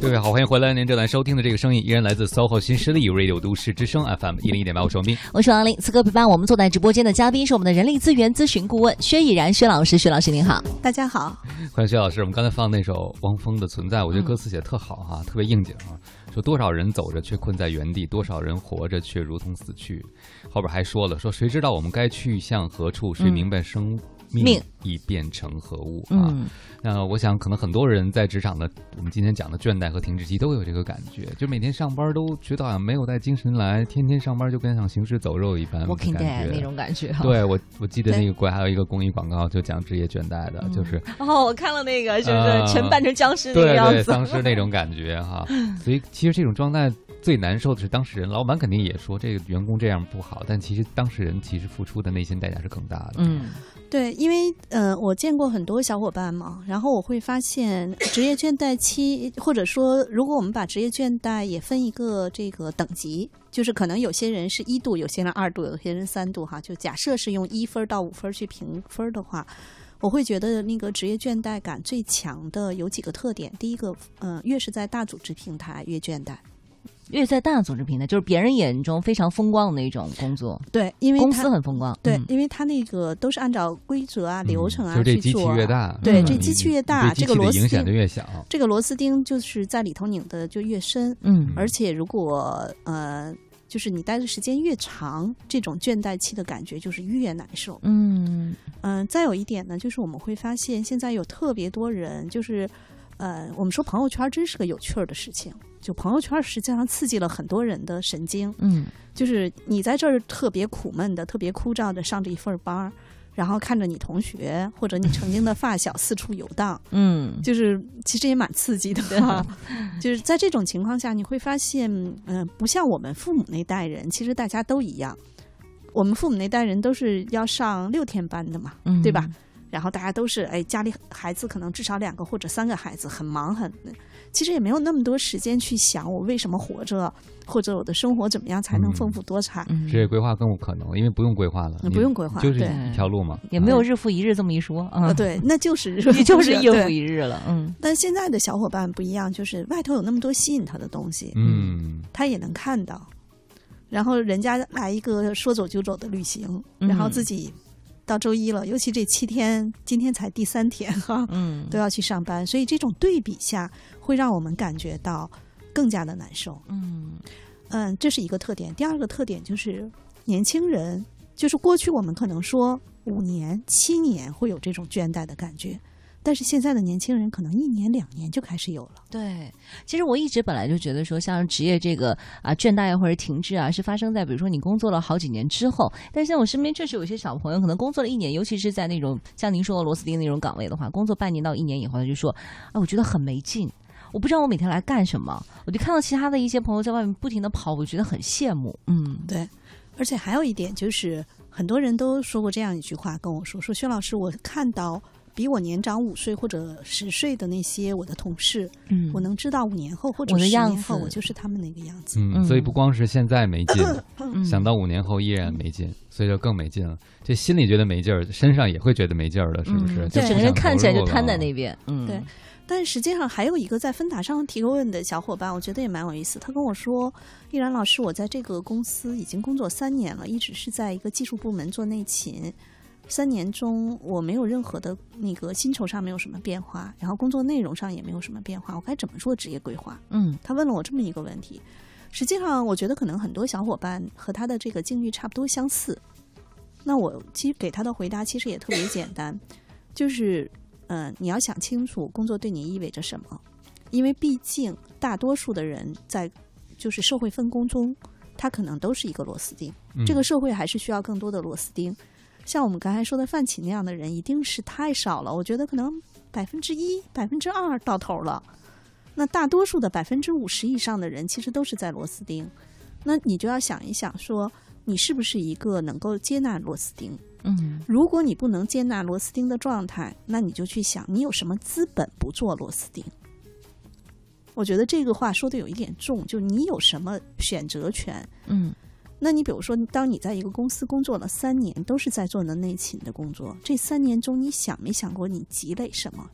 各位好，欢迎回来！您正在收听的这个声音依然来自 SOHO 新势力 Radio 都市之声 FM 一零一点八，我是王斌，我是王林。此刻陪伴我们坐在直播间的嘉宾是我们的人力资源咨询顾问薛以然薛老师，薛老师您好，大家好，欢迎薛老师。我们刚才放那首汪峰的《存在》，我觉得歌词写的特好哈，特别应景啊。说多少人走着却困在原地，多少人活着却如同死去。后边还说了，说谁知道我们该去向何处？谁明白生？命已变成何物啊？那我想，可能很多人在职场的，我们今天讲的倦怠和停滞期都有这个感觉，就每天上班都觉得好像没有带精神来，天天上班就跟像行尸走肉一般，working day 那种感觉。对我，我记得那个国还有一个公益广告，就讲职业倦怠的，就是 哦，我看了那个，是不是全扮成僵尸那个样子，丧尸那种感觉哈。所以其实这种状态最难受的是当事人，老板肯定也说这个员工这样不好，但其实当事人其实付出的内心代价是更大的。嗯。对，因为呃，我见过很多小伙伴嘛，然后我会发现职业倦怠期，或者说，如果我们把职业倦怠也分一个这个等级，就是可能有些人是一度，有些人二度，有些人三度哈。就假设是用一分到五分去评分的话，我会觉得那个职业倦怠感最强的有几个特点。第一个，嗯，越是在大组织平台越倦怠。越在大组织平台，就是别人眼中非常风光的那种工作。对，因为公司很风光。对，因为他那个都是按照规则啊、流程啊去做。机器越大，对，这机器越大，这个螺丝影响就越小。这个螺丝钉就是在里头拧的就越深。嗯，而且如果呃，就是你待的时间越长，这种倦怠期的感觉就是越难受。嗯嗯，再有一点呢，就是我们会发现现在有特别多人，就是呃，我们说朋友圈真是个有趣儿的事情。就朋友圈实际上刺激了很多人的神经，嗯，就是你在这儿特别苦闷的、特别枯燥的上着一份班儿，然后看着你同学或者你曾经的发小四处游荡，嗯，就是其实也蛮刺激的，就是在这种情况下，你会发现，嗯，不像我们父母那代人，其实大家都一样，我们父母那代人都是要上六天班的嘛，对吧？然后大家都是哎，家里孩子可能至少两个或者三个孩子，很忙很。其实也没有那么多时间去想我为什么活着，或者我的生活怎么样才能丰富多彩。职业规划更不可能，因为不用规划了，不用规划，就是一条路嘛，也没有日复一日这么一说啊。对，那就是你 就是日复一日了。嗯。但现在的小伙伴不一样，就是外头有那么多吸引他的东西，嗯，他也能看到。然后人家来一个说走就走的旅行，然后自己。到周一了，尤其这七天，今天才第三天哈，嗯，都要去上班，所以这种对比下会让我们感觉到更加的难受，嗯嗯，这是一个特点。第二个特点就是年轻人，就是过去我们可能说五年、七年会有这种倦怠的感觉。但是现在的年轻人可能一年两年就开始有了。对，其实我一直本来就觉得说，像职业这个啊倦怠啊或者停滞啊，是发生在比如说你工作了好几年之后。但是像我身边确实有些小朋友，可能工作了一年，尤其是在那种像您说的螺丝钉那种岗位的话，工作半年到一年以后，他就说啊，我觉得很没劲，我不知道我每天来干什么。我就看到其他的一些朋友在外面不停的跑，我觉得很羡慕。嗯，对。而且还有一点就是，很多人都说过这样一句话跟我说：“说薛老师，我看到。”比我年长五岁或者十岁的那些我的同事，嗯，我能知道五年后或者十年后我就是他们那个样子。嗯，所以不光是现在没劲，想到五年后依然没劲，所以就更没劲了。这心里觉得没劲儿，身上也会觉得没劲儿了，是不是？就整个人看起来就瘫在那边。嗯，对。但实际上还有一个在分塔上提过问的小伙伴，我觉得也蛮有意思。他跟我说：“依然老师，我在这个公司已经工作三年了，一直是在一个技术部门做内勤。”三年中，我没有任何的那个薪酬上没有什么变化，然后工作内容上也没有什么变化，我该怎么做职业规划？嗯，他问了我这么一个问题。实际上，我觉得可能很多小伙伴和他的这个境遇差不多相似。那我其实给他的回答其实也特别简单，就是，嗯，你要想清楚工作对你意味着什么，因为毕竟大多数的人在就是社会分工中，他可能都是一个螺丝钉，这个社会还是需要更多的螺丝钉。像我们刚才说的范启那样的人，一定是太少了。我觉得可能百分之一、百分之二到头了。那大多数的百分之五十以上的人，其实都是在螺丝钉。那你就要想一想，说你是不是一个能够接纳螺丝钉？嗯，如果你不能接纳螺丝钉的状态，那你就去想，你有什么资本不做螺丝钉？我觉得这个话说的有一点重，就你有什么选择权？嗯。那你比如说，当你在一个公司工作了三年，都是在做的内勤的工作，这三年中，你想没想过你积累什么？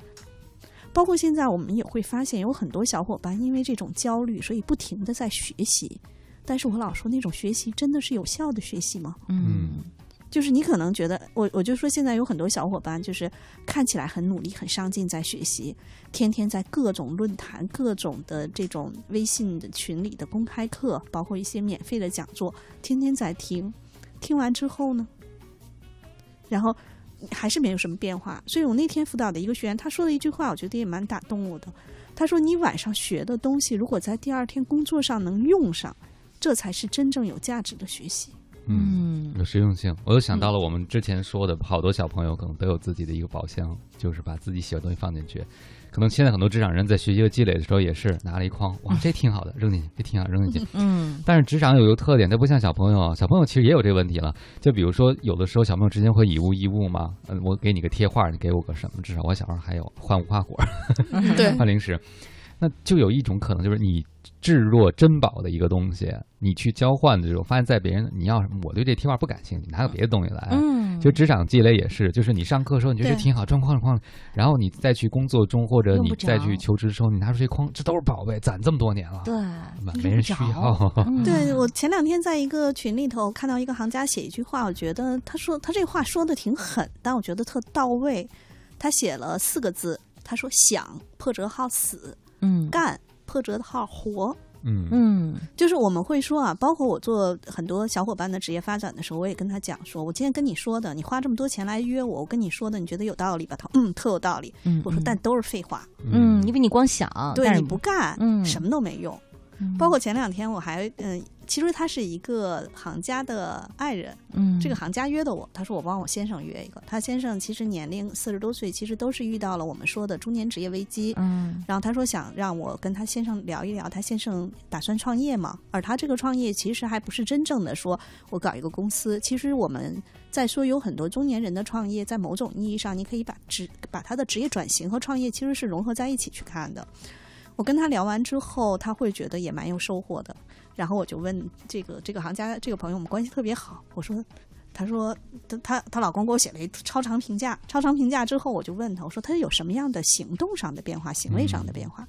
包括现在我们也会发现，有很多小伙伴因为这种焦虑，所以不停的在学习。但是我老说那种学习真的是有效的学习吗？嗯就是你可能觉得，我我就说现在有很多小伙伴，就是看起来很努力、很上进，在学习，天天在各种论坛、各种的这种微信的群里的公开课，包括一些免费的讲座，天天在听。听完之后呢，然后还是没有什么变化。所以我那天辅导的一个学员，他说了一句话，我觉得也蛮打动我的。他说：“你晚上学的东西，如果在第二天工作上能用上，这才是真正有价值的学习。”嗯，有实用性。我又想到了我们之前说的，好多小朋友可能都有自己的一个宝箱，就是把自己喜欢的东西放进去。可能现在很多职场人在学习和积累的时候，也是拿了一筐，哇，这挺好的，扔进去，这挺好，扔进去。嗯但是职场有一个特点，它不像小朋友啊，小朋友其实也有这个问题了。就比如说，有的时候小朋友之间会以物易物嘛，嗯，我给你个贴画，你给我个什么？至少我小时候还有换无花果、对 换零食。那就有一种可能，就是你置若珍宝的一个东西，你去交换的时候，发现在别人你要什么，我对这贴画不感兴趣，拿个别的东西来。嗯，就职场积累也是，就是你上课的时候你觉得挺好，状况况，然后你再去工作中或者你再去求职的时候，你拿出这筐，这都是宝贝，攒这么多年了，对，没人需要。嗯 对我前两天在一个群里头看到一个行家写一句话，我觉得他说他这话说的挺狠，但我觉得特到位。他写了四个字，他说想破折号死，嗯干破折号活。嗯嗯就是我们会说啊，包括我做很多小伙伴的职业发展的时候，我也跟他讲说，我今天跟你说的，你花这么多钱来约我，我跟你说的，你觉得有道理吧？他嗯，特有道理。嗯，我说但都是废话，嗯，因为你光想，对你不干，嗯什么都没用。嗯包括前两天我还嗯、其实他是一个行家的爱人，嗯这个行家约的我，他说我帮我先生约一个。他先生其实年龄四十多岁，其实都是遇到了我们说的中年职业危机。嗯然后他说想让我跟他先生聊一聊，他先生打算创业嘛，而他这个创业其实还不是真正的说我搞一个公司。其实我们在说有很多中年人的创业，在某种意义上，你可以把职把他的职业转型和创业其实是融合在一起去看的。我跟他聊完之后，他会觉得也蛮有收获的。然后我就问这个这个行家这个朋友，我们关系特别好。我说，他说她她她老公给我写了一超长评价，超长评价之后，我就问他，我说他有什么样的行动上的变化，行为上的变化？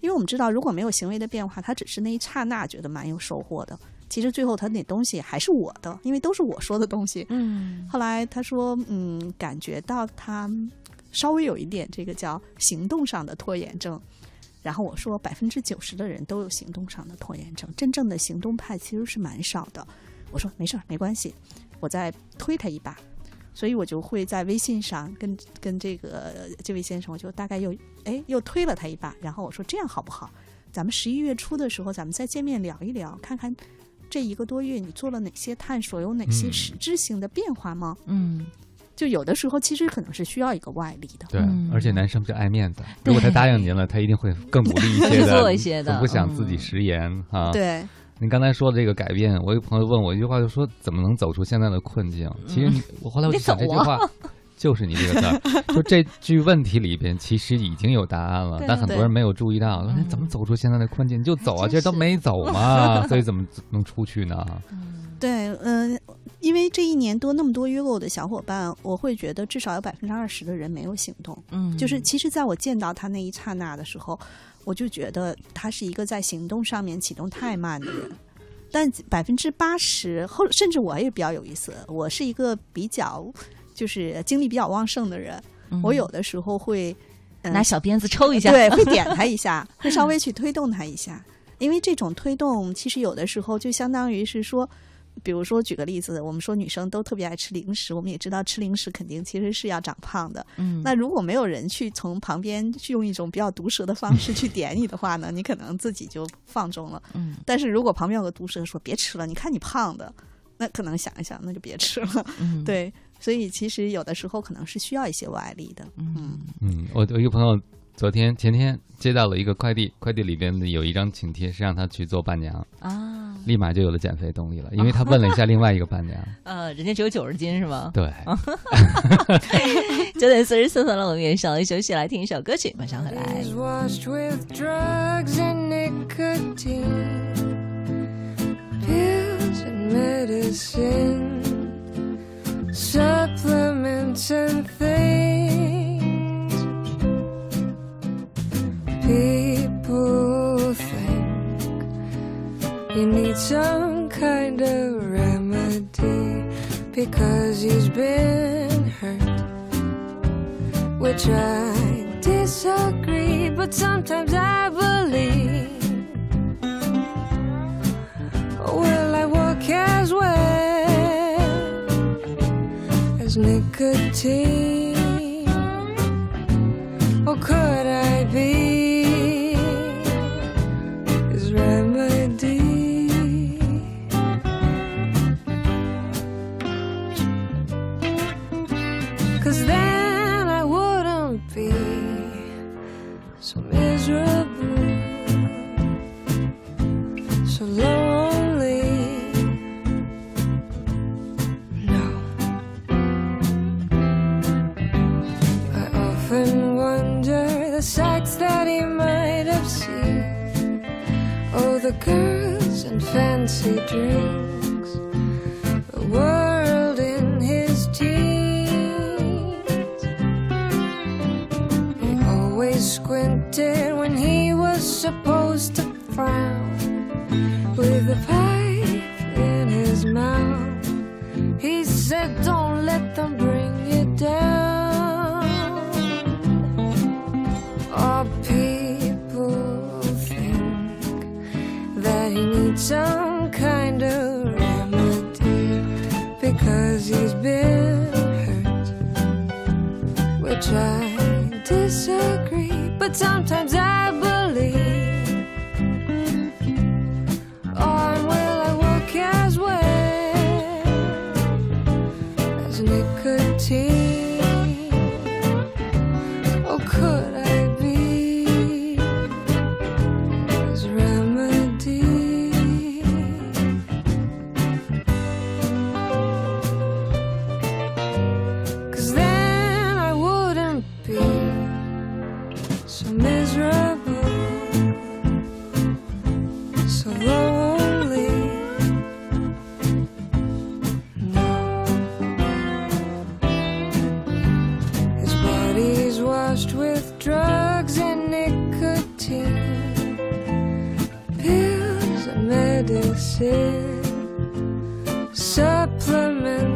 因为我们知道，如果没有行为的变化，他只是那一刹那觉得蛮有收获的。其实最后他那东西还是我的，因为都是我说的东西。嗯后来他说，嗯，感觉到他稍微有一点这个叫行动上的拖延症。然后我说，百分之九十的人都有行动上的拖延症，真正的行动派其实是蛮少的。我说没事儿，没关系，我再推他一把。所以我就会在微信上跟跟这个这位先生，我就大概又哎又推了他一把，然后我说这样好不好？咱们十一月初的时候，咱们再见面聊一聊，看看这一个多月你做了哪些探索，有哪些嗯实质性的变化吗？嗯就有的时候其实可能是需要一个外力的。对嗯，而且男生比较爱面子，如果他答应您了，他一定会更努力一些的，做一些的总不想自己食言啊。，对，您刚才说的这个改变，我有朋友问我一句话，就说怎么能走出现在的困境？其实你，我后来我就想这句话。就是你这个字儿，就这句问题里边其实已经有答案了，但很多人没有注意到。说怎么走出现在的困境？你就走啊，真这都没走嘛，所以怎么能出去呢？对，嗯、因为这一年多那么多约过我的小伙伴，我会觉得至少有百分之二十的人没有行动。嗯，就是其实在我见到他那一刹那的时候，我就觉得他是一个在行动上面启动太慢的人。但百分之八十后，甚至我也比较有意思，我是一个比较就是精力比较旺盛的人，嗯我有的时候会、嗯拿小鞭子抽一下，对，会点 他一下，会稍微去推动他一下，因为这种推动其实有的时候就相当于是说。比如说，举个例子，我们说女生都特别爱吃零食，我们也知道吃零食肯定其实是要长胖的。嗯，那如果没有人去从旁边去用一种比较毒舌的方式去点你的话呢，你可能自己就放纵了。嗯但是如果旁边有个毒舌说别吃了，你看你胖的，那可能想一想，那就别吃了。嗯，对，所以其实有的时候可能是需要一些外力的。嗯嗯，我我一个朋友昨天前天接到了一个快递，快递里边的有一张请帖是让他去做伴娘，啊，立马就有了减肥动力了，因为他 问了一下另外一个伴娘，呃，人家只有九十斤是吗？对，九点四十四分了，我们也稍微休息，来听一首歌曲，马上回来。people think you need some kind of remedy because you've been hurt. Which I disagree, but sometimes I believe. Will I work as well as nicotine? Or could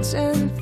and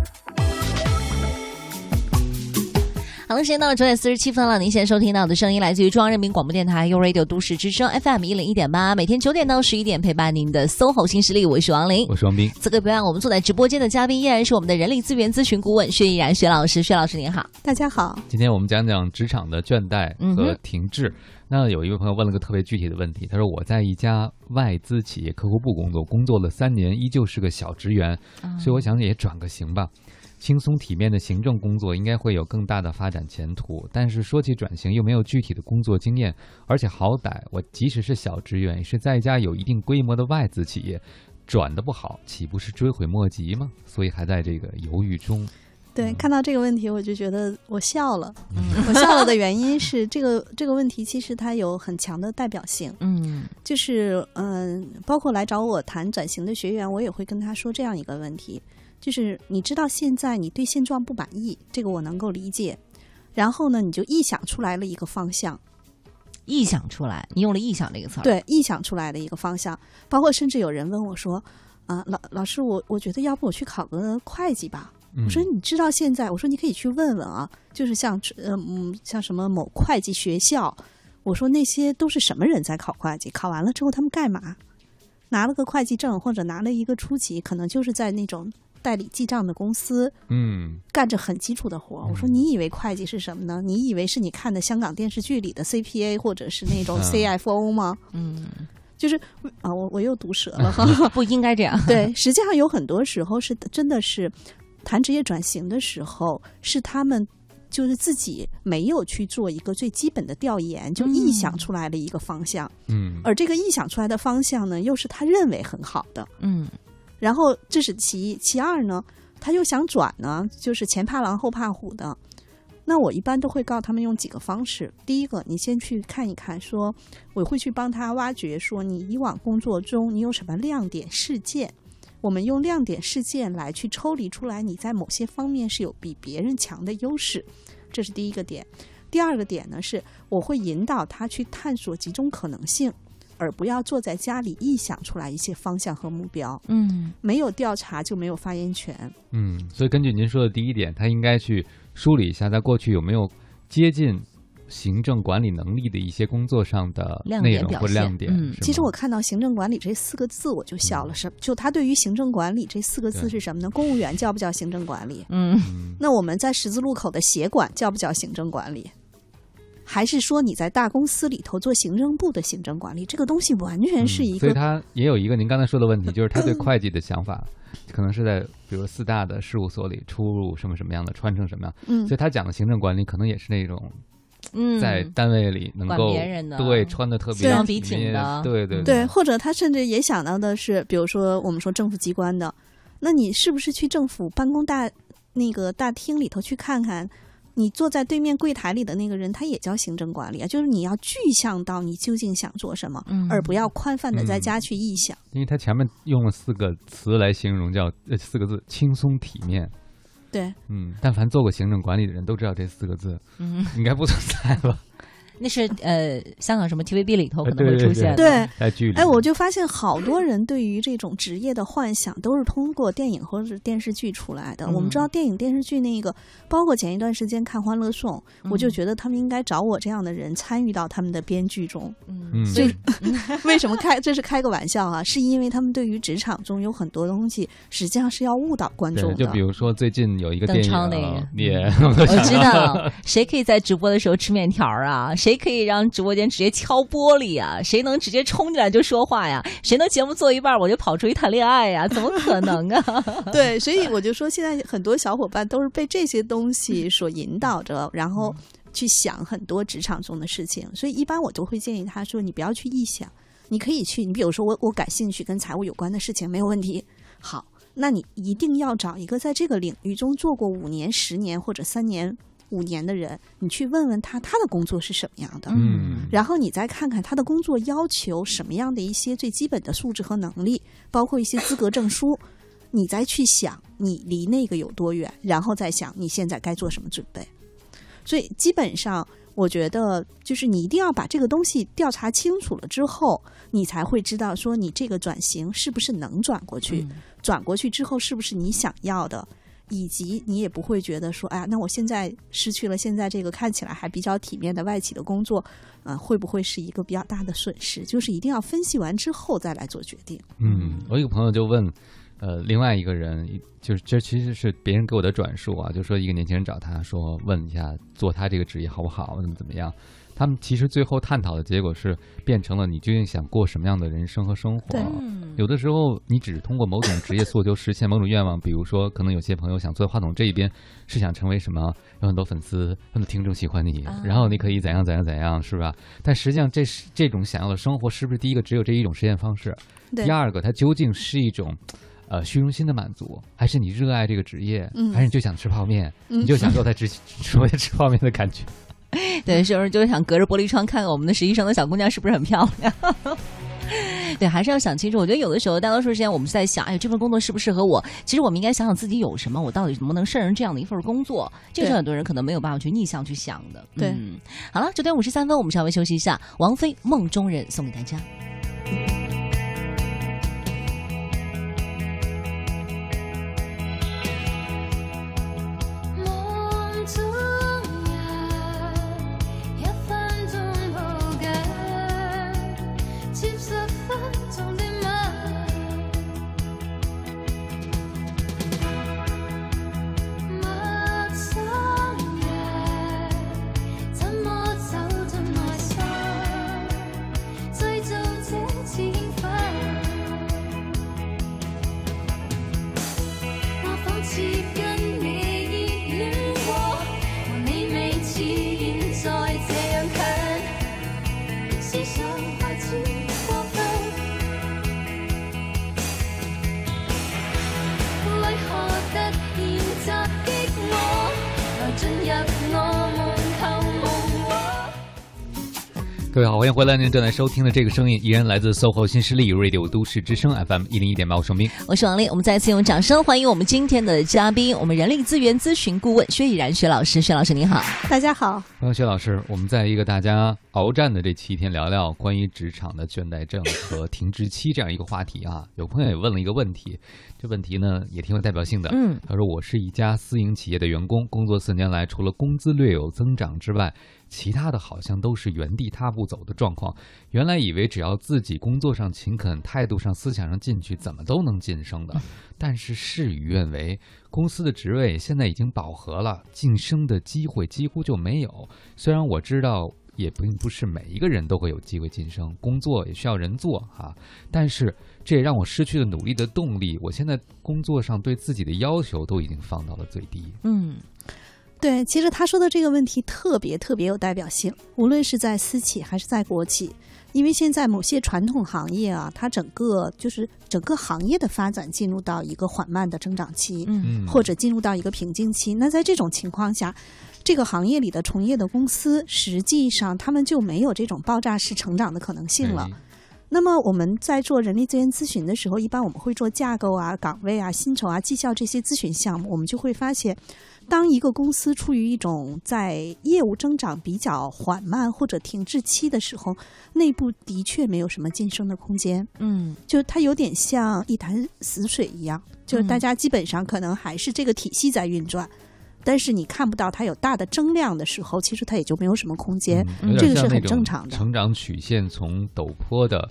好了，时间到了九点四十七分了。您现在收听到的声音来自于中央人民广播电台 u Radio 都市之声 FM 一零一点八，每天九点到十一点陪伴您的 SOHO 新势力，我是王琳。我是王斌。此刻陪伴我们坐在直播间的嘉宾依然是我们的人力资源咨询顾问薛毅然薛老师，薛老师您好。大家好，今天我们讲讲职场的倦怠和停滞。那有一位朋友问了个特别具体的问题，他说我在一家外资企业客户部工作，工作了三年，依旧是个小职员，所以我想也转个型吧。轻松体面的行政工作应该会有更大的发展前途，但是说起转型又没有具体的工作经验，而且好歹我即使是小职员，也是在一家有一定规模的外资企业，转的不好，岂不是追悔莫及吗？所以还在这个犹豫中。对，看到这个问题，我就觉得我笑了。我笑了的原因是，这个这个问题其实它有很强的代表性。嗯就是嗯、包括来找我谈转型的学员，我也会跟他说这样一个问题，就是你知道现在你对现状不满意，这个我能够理解。然后呢，你就臆想出来了一个方向，臆想出来，你用了“臆想”这个词儿。，对，臆想出来的一个方向。包括甚至有人问我说：“啊，老老师，我我觉得要不我去考个会计吧。”嗯我说你知道现在，我说你可以去问问啊，就是像呃嗯像什么某会计学校，我说那些都是什么人在考会计？考完了之后他们干嘛？拿了个会计证或者拿了一个初级，可能就是在那种代理记账的公司嗯干着很基础的活。我说嗯你以为会计是什么呢？你以为是你看的香港电视剧里的 CPA 或者是那种嗯 CFO 吗？嗯，就是啊，我我又毒舌了哈。不应该这样。对，实际上有很多时候是真的是，谈职业转型的时候，是他们就是自己没有去做一个最基本的调研，就臆想出来了一个方向，嗯而这个臆想出来的方向呢，又是他认为很好的。嗯然后这是其一，其二呢，他又想转呢，就是前怕狼后怕虎的。那我一般都会告他们用几个方式。第一个，你先去看一看，说我会去帮他挖掘，说你以往工作中你有什么亮点事件，我们用亮点事件来去抽离出来，你在某些方面是有比别人强的优势，这是第一个点。第二个点呢，是我会引导他去探索几种可能性，而不要坐在家里臆想出来一些方向和目标。嗯没有调查就没有发言权。嗯，所以根据您说的第一点，他应该去梳理一下，在过去有没有接近行政管理能力的一些工作上的亮内容点表现或亮点。嗯其实我看到行政管理这四个字，我就笑了。什就他对于行政管理这四个字是什么呢？公务员叫不叫行政管理？嗯嗯那我们在十字路口的协管叫不叫行政管理？还是说你在大公司里头做行政部的行政管理？这个东西完全是一个嗯所以他也有一个您刚才说的问题，就是他对会计的想法，可能是在比如四大的事务所里出入什么什么样的，穿成什么样，嗯所以他讲的行政管理可能也是那种嗯，在单位里能够别人的对穿的特别对笔挺的对对对，或者他甚至也想到的是，比如说我们说政府机关的，那你是不是去政府办公大那个大厅里头去看看？你坐在对面柜台里的那个人，他也叫行政管理啊，就是你要具象到你究竟想做什么，嗯而不要宽泛的在嗯家去臆想。因为他前面用了四个词来形容，叫呃四个字轻松体面。对，嗯，但凡做过行政管理的人都知道这四个字嗯，应该不存在吧？那是呃香港什么 TVB 里头可能会出现的。对在剧里，哎，我就发现好多人对于这种职业的幻想都是通过电影或者是电视剧出来的。我们知道电影、电视剧那个，包括前一段时间看《欢乐颂》，我就觉得他们应该找我这样的人参与到他们的编剧中。嗯嗯，所以为什么 开这是开个玩笑啊？是因为他们对于职场中有很多东西，实际上是要误导观众，的。就比如说最近有一个邓电影超那个啊，也 我知道，谁可以在直播的时候吃面条啊？谁可以让直播间直接敲玻璃啊？谁能直接冲进来就说话呀？谁能节目做一半我就跑出去谈恋爱呀？怎么可能啊？对，所以我就说，现在很多小伙伴都是被这些东西所引导着，然后去想很多职场中的事情。所以一般我都会建议他说，你不要去臆想，你可以去，你比如说我我感兴趣跟财务有关的事情没有问题，好，那你一定要找一个在这个领域中做过五年、十年或者三年、五年的人，你去问问他他的工作是什么样的。嗯，然后你再看看他的工作要求什么样的一些最基本的素质和能力，包括一些资格证书，你再去想你离那个有多远，然后再想你现在该做什么准备。所以基本上，我觉得就是你一定要把这个东西调查清楚了之后，你才会知道说你这个转型是不是能转过去，转过去之后是不是你想要的。以及你也不会觉得说，哎呀，那我现在失去了现在这个看起来还比较体面的外企的工作，呃，会不会是一个比较大的损失？就是一定要分析完之后再来做决定。嗯，我一个朋友就问，呃，另外一个人，就是这其实是别人给我的转述啊，就说一个年轻人找他说，问一下做他这个职业好不好，怎么怎么样。他们其实最后探讨的结果是变成了你究竟想过什么样的人生和生活。有的时候你只是通过某种职业诉求实现某种愿望，比如说可能有些朋友想坐在话筒这一边是想成为什么，有很多粉丝、很多听众喜欢你，啊然后你可以怎样怎样怎样，是吧？但实际上这是这种想要的生活，是不是第一个只有这一种实现方式？对第二个，它究竟是一种呃虚荣心的满足，还是你热爱这个职业，嗯还是你就想吃泡面，嗯你就享受在直直播间吃泡面的感觉？对，有时候就想隔着玻璃窗看看我们的实习生的小姑娘是不是很漂亮。对，还是要想清楚。我觉得有的时候，大多数时间我们是在想，哎，这份工作适不适合我？其实我们应该想想自己有什么，我到底能不能胜任这样的一份工作？这是很多人可能没有办法去逆向去想的。对嗯，好了，九点五十三分，我们稍微休息一下。王菲《梦中人》送给大家。迎回来！您正在收听的这个声音依然来自 SOHO 新势力 Radio 都市之声 FM 一零一点八，我是盛斌。我是王丽，我们再次用掌声欢迎我们今天的嘉宾，我们人力资源咨询顾问薛以然薛老师。薛老师您好，大家好，欢迎薛老师，我们在一个大家鏖战的这七天，聊聊关于职场的倦怠症和停职期这样一个话题啊。有朋友也问了一个问题，这问题呢也挺有代表性的。嗯，他说：“我是一家私营企业的员工，工作四年来，除了工资略有增长之外，其他的好像都是原地踏步走的状况。原来以为只要自己工作上勤恳、态度上、思想上进去，怎么都能晋升的。但是事与愿违，公司的职位现在已经饱和了，晋升的机会几乎就没有。虽然我知道。”也并不是每一个人都会有机会晋升，工作也需要人做哈、但是这也让我失去了努力的动力。我现在工作上对自己的要求都已经放到了最低。嗯对，其实他说的这个问题特别特别有代表性，无论是在私企还是在国企，因为现在某些传统行业啊，它整个就是整个行业的发展进入到一个缓慢的增长期，嗯嗯，或者进入到一个瓶颈期。那在这种情况下，这个行业里的从业的公司，实际上他们就没有这种爆炸式成长的可能性了。哎那么我们在做人力资源咨询的时候，一般我们会做架构啊、岗位啊、薪酬啊、绩效这些咨询项目，我们就会发现，当一个公司处于一种在业务增长比较缓慢或者停滞期的时候，内部的确没有什么晋升的空间，嗯就它有点像一潭死水一样，就是大家基本上可能还是这个体系在运转。但是你看不到它有大的增量的时候，其实它也就没有什么空间。嗯这个是很正常的成长曲线从陡坡的对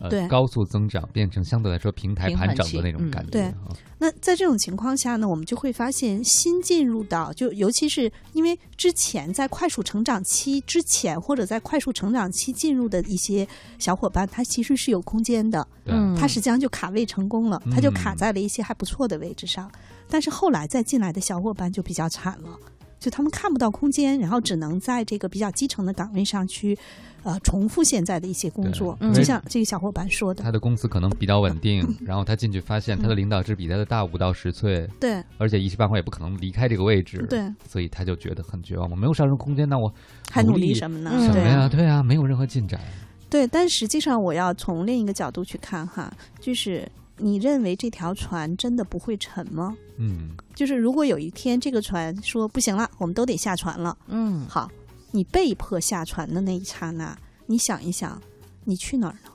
呃高速增长变成相对来说平台盘整的那种感觉。对啊那在这种情况下呢，我们就会发现新进入到，就尤其是因为之前在快速成长期之前，或者在快速成长期进入的一些小伙伴，他其实是有空间的，嗯，他实际上就卡位成功了，他就卡嗯在了一些还不错的位置上。但是后来再进来的小伙伴就比较惨了。就他们看不到空间，然后只能在这个比较基层的岗位上去，呃，重复现在的一些工作。对就像这个小伙伴说的，他的公司可能比较稳定，然后他进去发现他的领导只比他的大五到十岁，对而且一时半会儿也不可能离开这个位置，对，所以他就觉得很绝望。我没有上升空间，那我还努努力力什么呢？嗯对啊什么呀？对啊，没有任何进展。对，但实际上我要从另一个角度去看哈，就是你认为这条船真的不会沉吗？嗯，就是如果有一天这个船说不行了，我们都得下船了，嗯好，你被迫下船的那一刹那，你想一想，你去哪儿呢？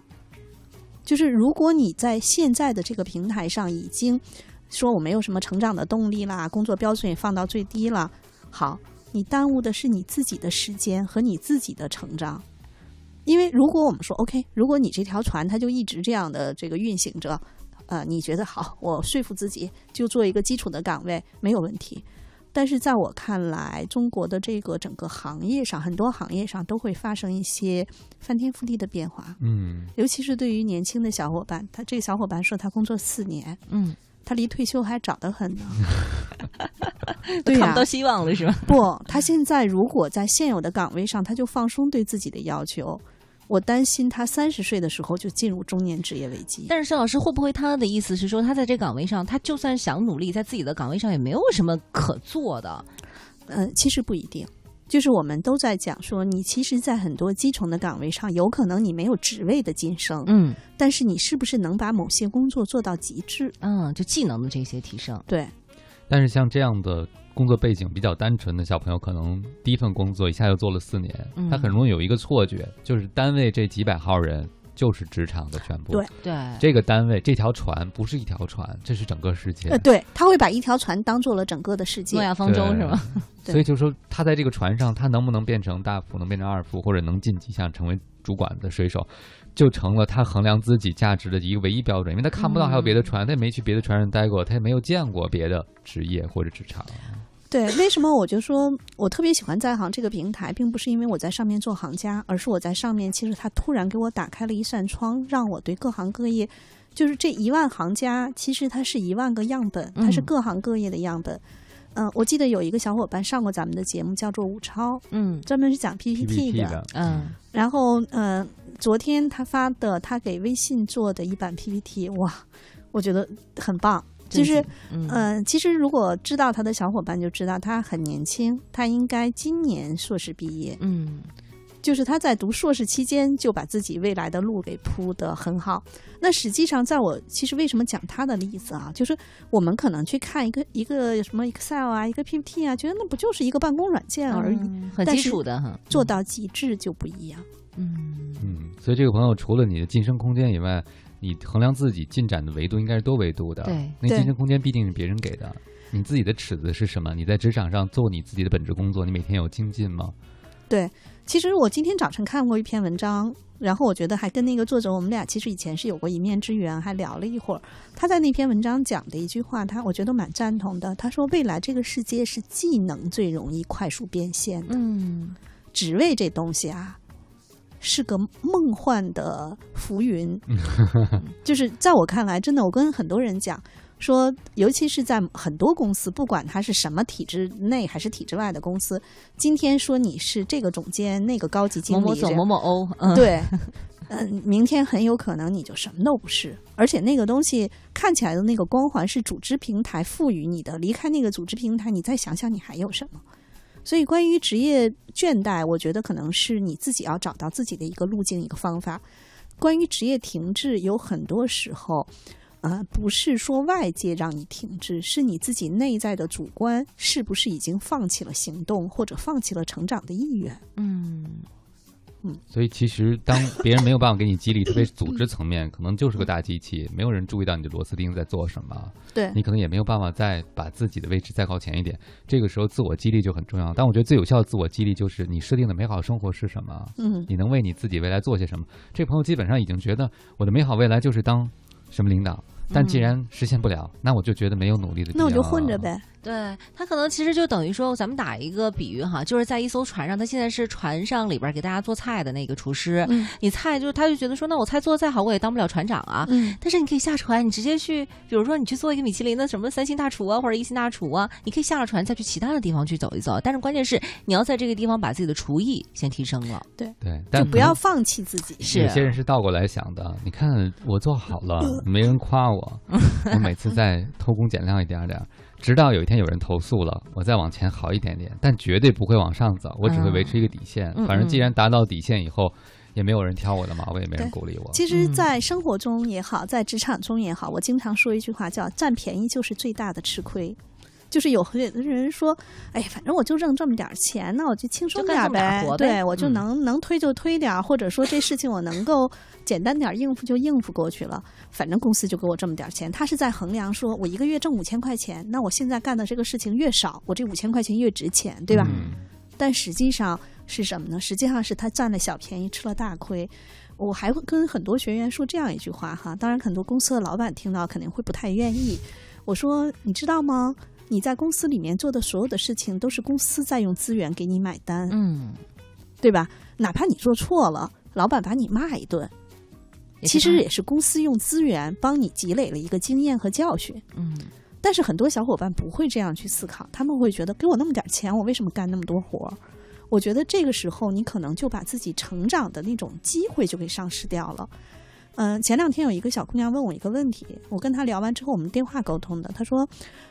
就是如果你在现在的这个平台上已经说我没有什么成长的动力啦，工作标准也放到最低了，好，你耽误的是你自己的时间和你自己的成长。因为如果我们说 OK，如果你这条船它就一直这样的这个运行着，呃，你觉得好，我说服自己就做一个基础的岗位没有问题。但是在我看来，中国的这个整个行业上，很多行业上都会发生一些翻天覆地的变化，嗯，尤其是对于年轻的小伙伴。他这个小伙伴说他工作四年，嗯，他离退休还早得很呢。对呀、看不到希望了是吧？不，他现在如果在现有的岗位上，他就放松对自己的要求，我担心他三十岁的时候就进入中年职业危机。但是申老师会不会他的意思是说，他在这岗位上，他就算想努力，在自己的岗位上也没有什么可做的？嗯，其实不一定。就是我们都在讲说，你其实，在很多基层的岗位上，有可能你没有职位的晋升，嗯但是你是不是能把某些工作做到极致？嗯，就技能的这些提升。对，但是像这样的工作背景比较单纯的小朋友，可能第一份工作一下就做了四年，嗯他很容易有一个错觉，就是单位这几百号人就是职场的全部。对对，这个单位这条船不是一条船，这是整个世界。呃，对，他会把一条船当做了整个的世界诺。亚方舟是吗？所以就说他在这个船上，他能不能变成大副，能变成二副，或者能晋级项成为主管的水手，就成了他衡量自己价值的一个唯一标准。因为他看不到还有别的船，他也没去别的船上待过，他也没有见过别的职业或者职场。对，为什么我就说我特别喜欢在行这个平台，并不是因为我在上面做行家，而是我在上面其实它突然给我打开了一扇窗，让我对各行各业，就是这一万行家，其实它是一万个样本，它是嗯各行各业的样本。嗯、我记得有一个小伙伴上过咱们的节目，叫做武超，嗯专门是讲 PPT 的。PPT 的，嗯然后，呃，昨天他发的他给微信做的一版 PPT，哇，我觉得很棒。就是，嗯嗯、其实如果知道他的小伙伴就知道他很年轻，他应该今年硕士毕业。嗯就是他在读硕士期间就把自己未来的路给铺得很好。那实际上，在我其实为什么讲他的例子啊，就是我们可能去看一个一个什么 Excel 啊，一个 PPT 啊，觉得那不就是一个办公软件而已，嗯很基但是础的哈，做到极致就不一样。嗯嗯，所以这个朋友除了你的晋升空间以外，你衡量自己进展的维度应该是多维度的。对对那晋升空间必定是别人给的。你自己的尺子是什么？你在职场上做你自己的本职工作，你每天有精进吗？对，其实我今天早晨看过一篇文章，然后我觉得还跟那个作者我们俩其实以前是有过一面之缘，还聊了一会儿。他在那篇文章讲的一句话，他我觉得蛮赞同的。他说：“未来这个世界是技能最容易快速变现的，嗯职位这东西啊。”是个梦幻的浮云，就是在我看来，真的，我跟很多人讲说，尤其是在很多公司，不管它是什么体制内还是体制外的公司，今天说你是这个总监、那个高级经理，某某总某某欧，嗯，对，嗯，明天很有可能你就什么都不是，而且那个东西看起来的那个光环是组织平台赋予你的，离开那个组织平台，你再想想你还有什么。所以，关于职业倦怠，我觉得可能是你自己要找到自己的一个路径、一个方法。关于职业停滞，有很多时候，啊，不是说外界让你停滞，是你自己内在的主观是不是已经放弃了行动，或者放弃了成长的意愿。嗯所以其实当别人没有办法给你激励，特别是组织层面，可能就是个大机器，没有人注意到你的螺丝钉在做什么，对，你可能也没有办法再把自己的位置再靠前一点。这个时候自我激励就很重要。但我觉得最有效的自我激励就是你设定的美好生活是什么，嗯，你能为你自己未来做些什么。这朋友基本上已经觉得我的美好未来就是当什么领导，但既然实现不了，那我就觉得没有努力的必要。那我就混着。呗。对他可能其实就等于说，咱们打一个比喻哈，就是在一艘船上，他现在是船上里边给大家做菜的那个厨师，嗯你菜就是他就觉得说，那我菜做的再好，我也当不了船长啊。嗯，但是你可以下船，你直接去，比如说你去做一个米其林的什么三星大厨啊，或者一星大厨啊，你可以下了船再去其他的地方去走一走。但是关键是你要在这个地方把自己的厨艺先提升了。对，但就不要放弃自己。是有些人是倒过来想的，你看我做好了，没人夸我，我每次再偷工减料一点点儿，直到有一天有人投诉了，我再往前好一点点，但绝对不会往上走，我只会维持一个底线。嗯反正既然达到底线以后，也没有人挑我的毛病，也没人鼓励我。其实，嗯在生活中也好，在职场中也好，我经常说一句话，叫“占便宜就是最大的吃亏”。就是有很多人说，哎，反正我就挣这么点儿钱，那我就轻松干点儿呗，活呗对我就嗯能、能推就推点儿，或者说这事情我能够简单点儿应付就应付过去了。反正公司就给我这么点儿钱，他是在衡量说我一个月挣五千块钱，那我现在干的这个事情越少，我这五千块钱越值钱，对吧？嗯但实际上是什么呢？实际上是他占了小便宜，吃了大亏。我还会跟很多学员说这样一句话哈，当然很多公司的老板听到肯定会不太愿意。我说，你知道吗？你在公司里面做的所有的事情，都是公司在用资源给你买单，嗯，对吧？哪怕你做错了，老板把你骂一顿，其实也是公司用资源帮你积累了一个经验和教训。嗯但是很多小伙伴不会这样去思考，他们会觉得给我那么点钱，我为什么干那么多活儿？我觉得这个时候你可能就把自己成长的那种机会就给丧失掉了。嗯、前两天有一个小姑娘问我一个问题，我跟她聊完之后，我们电话沟通的。她说：“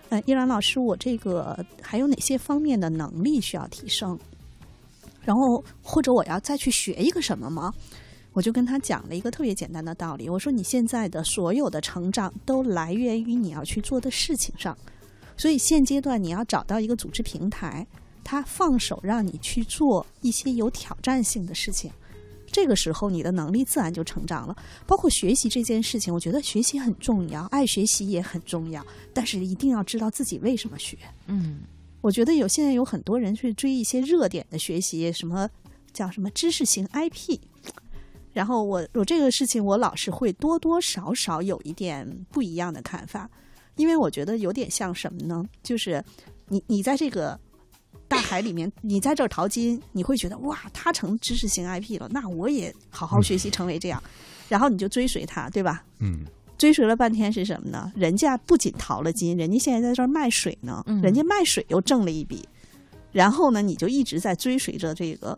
嗯，依然老师，我这个还有哪些方面的能力需要提升？然后或者我要再去学一个什么吗？”我就跟她讲了一个特别简单的道理，我说：“你现在的所有的成长都来源于你要去做的事情上，所以现阶段你要找到一个组织平台，它放手让你去做一些有挑战性的事情。”这个时候，你的能力自然就成长了。包括学习这件事情，我觉得学习很重要，爱学习也很重要，但是一定要知道自己为什么学。嗯我觉得有现在有很多人去追一些热点的学习，什么叫什么知识型 IP，然后我我这个事情我老是会多多少少有一点不一样的看法，因为我觉得有点像什么呢？就是你你在这个大海里面，你在这儿淘金，你会觉得哇，他成知识型 IP 了，那我也好好学习成为这样，然后你就追随他，对吧？嗯，追随了半天是什么呢？人家不仅淘了金，人家现在在这儿卖水呢，嗯人家卖水又挣了一笔，然后呢，你就一直在追随着这个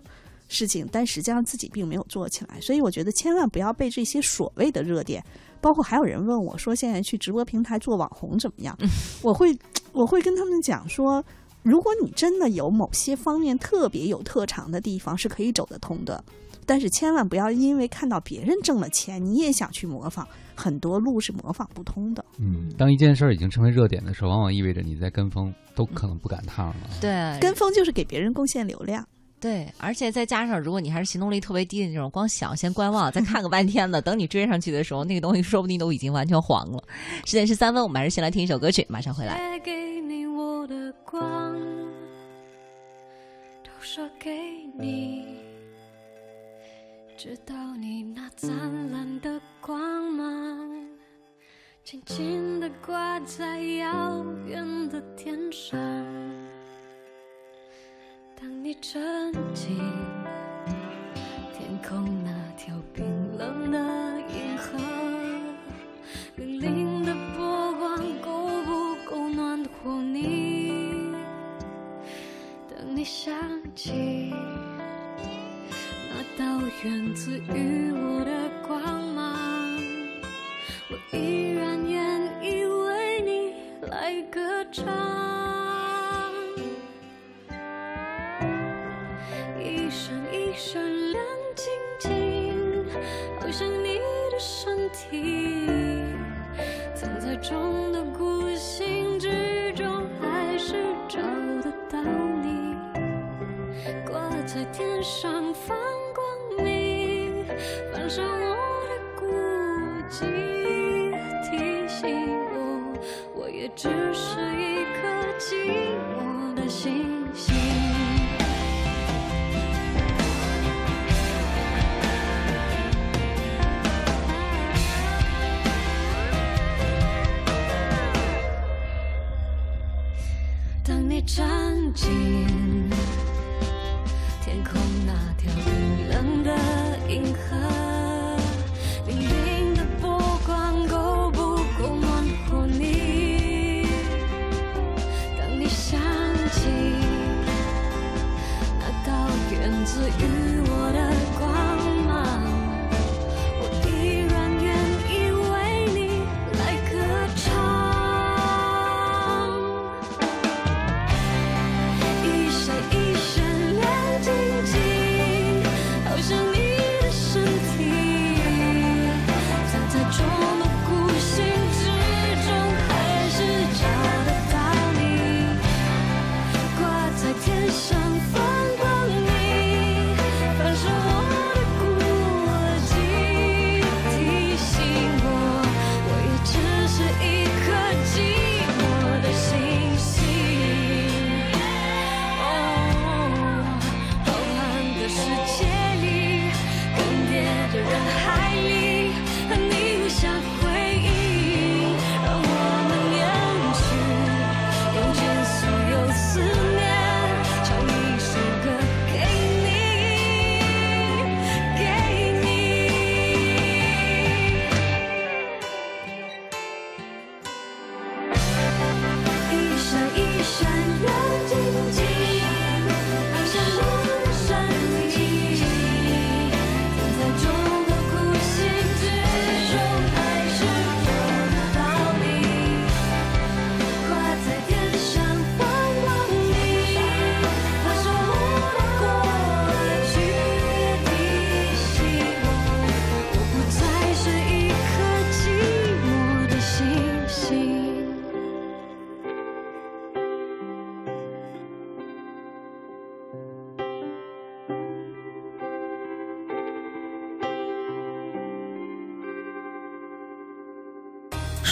事情，但实际上自己并没有做起来。所以我觉得千万不要被这些所谓的热点，包括还有人问我说，现在去直播平台做网红怎么样？我会我会跟他们讲说，如果你真的有某些方面特别有特长的地方，是可以走得通的。但是千万不要因为看到别人挣了钱，你也想去模仿，很多路是模仿不通的。嗯，当一件事儿已经成为热点的时候，往往意味着你在跟风，都可能不赶趟了。对，跟风就是给别人贡献流量。对，而且再加上，如果你还是行动力特别低的那种，光想先观望，再看个半天的，等你追上去的时候，那个东西说不定都已经完全黄了。十点十三分，我们还是先来听一首歌曲，马上回来。写给你我的光，都说给你，直到你那灿烂的光芒，轻轻地挂在遥远的天上。当你沉浸天空那条冰冷的银河。粼粼的波光够不够暖和你？当你想起那道源自于我的光芒，我依然愿意为你来歌唱。在天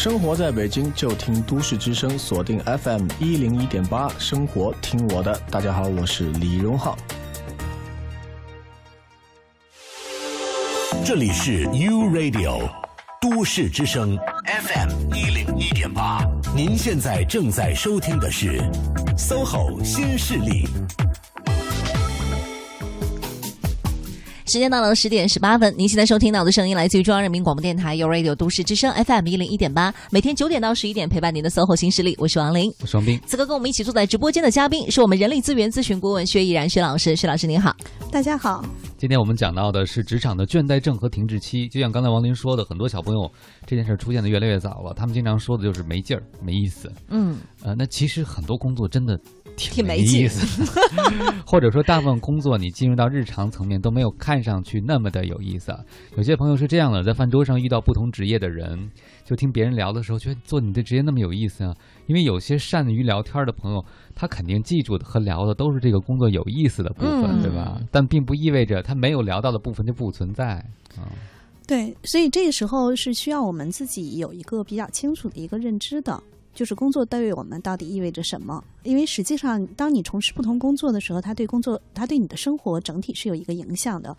生活在北京就听都市之声，锁定 FM 一零一点八，生活听我的。大家好，我是李荣浩。这里是 U Radio 都市之声 FM 一零一点八，您现在正在收听的是 SOHO 新势力。时间到了十点十八分，您现在收听到的声音来自于中央人民广播电台 u Radio 都市之声 FM 一零一点八，每天九点到十一点陪伴您的 SOHO 新势力，我是王琳。双冰，此刻跟我们一起坐在直播间的嘉宾是我们人力资源咨询顾问薛毅然薛老师，薛老师您好。大家好，今天我们讲到的是职场的倦怠症和停滞期。就像刚才王林说的，很多小朋友这件事儿出现的越来越早了，他们经常说的就是没劲儿、没意思。嗯，呃，那其实很多工作真的挺没意思的，或者说大部分工作你进入到日常层面都没有看上去那么的有意思。啊。有些朋友是这样的，在饭桌上遇到不同职业的人，就听别人聊的时候，觉得做你的职业那么有意思啊。因为有些善于聊天的朋友，他肯定记住的和聊的都是这个工作有意思的部分，嗯对吧？但并不意味着他没有聊到的部分就不存在啊。对，所以这个时候是需要我们自己有一个比较清楚的一个认知的，就是工作对我们到底意味着什么。因为实际上，当你从事不同工作的时候，它对工作，它对你的生活整体是有一个影响的。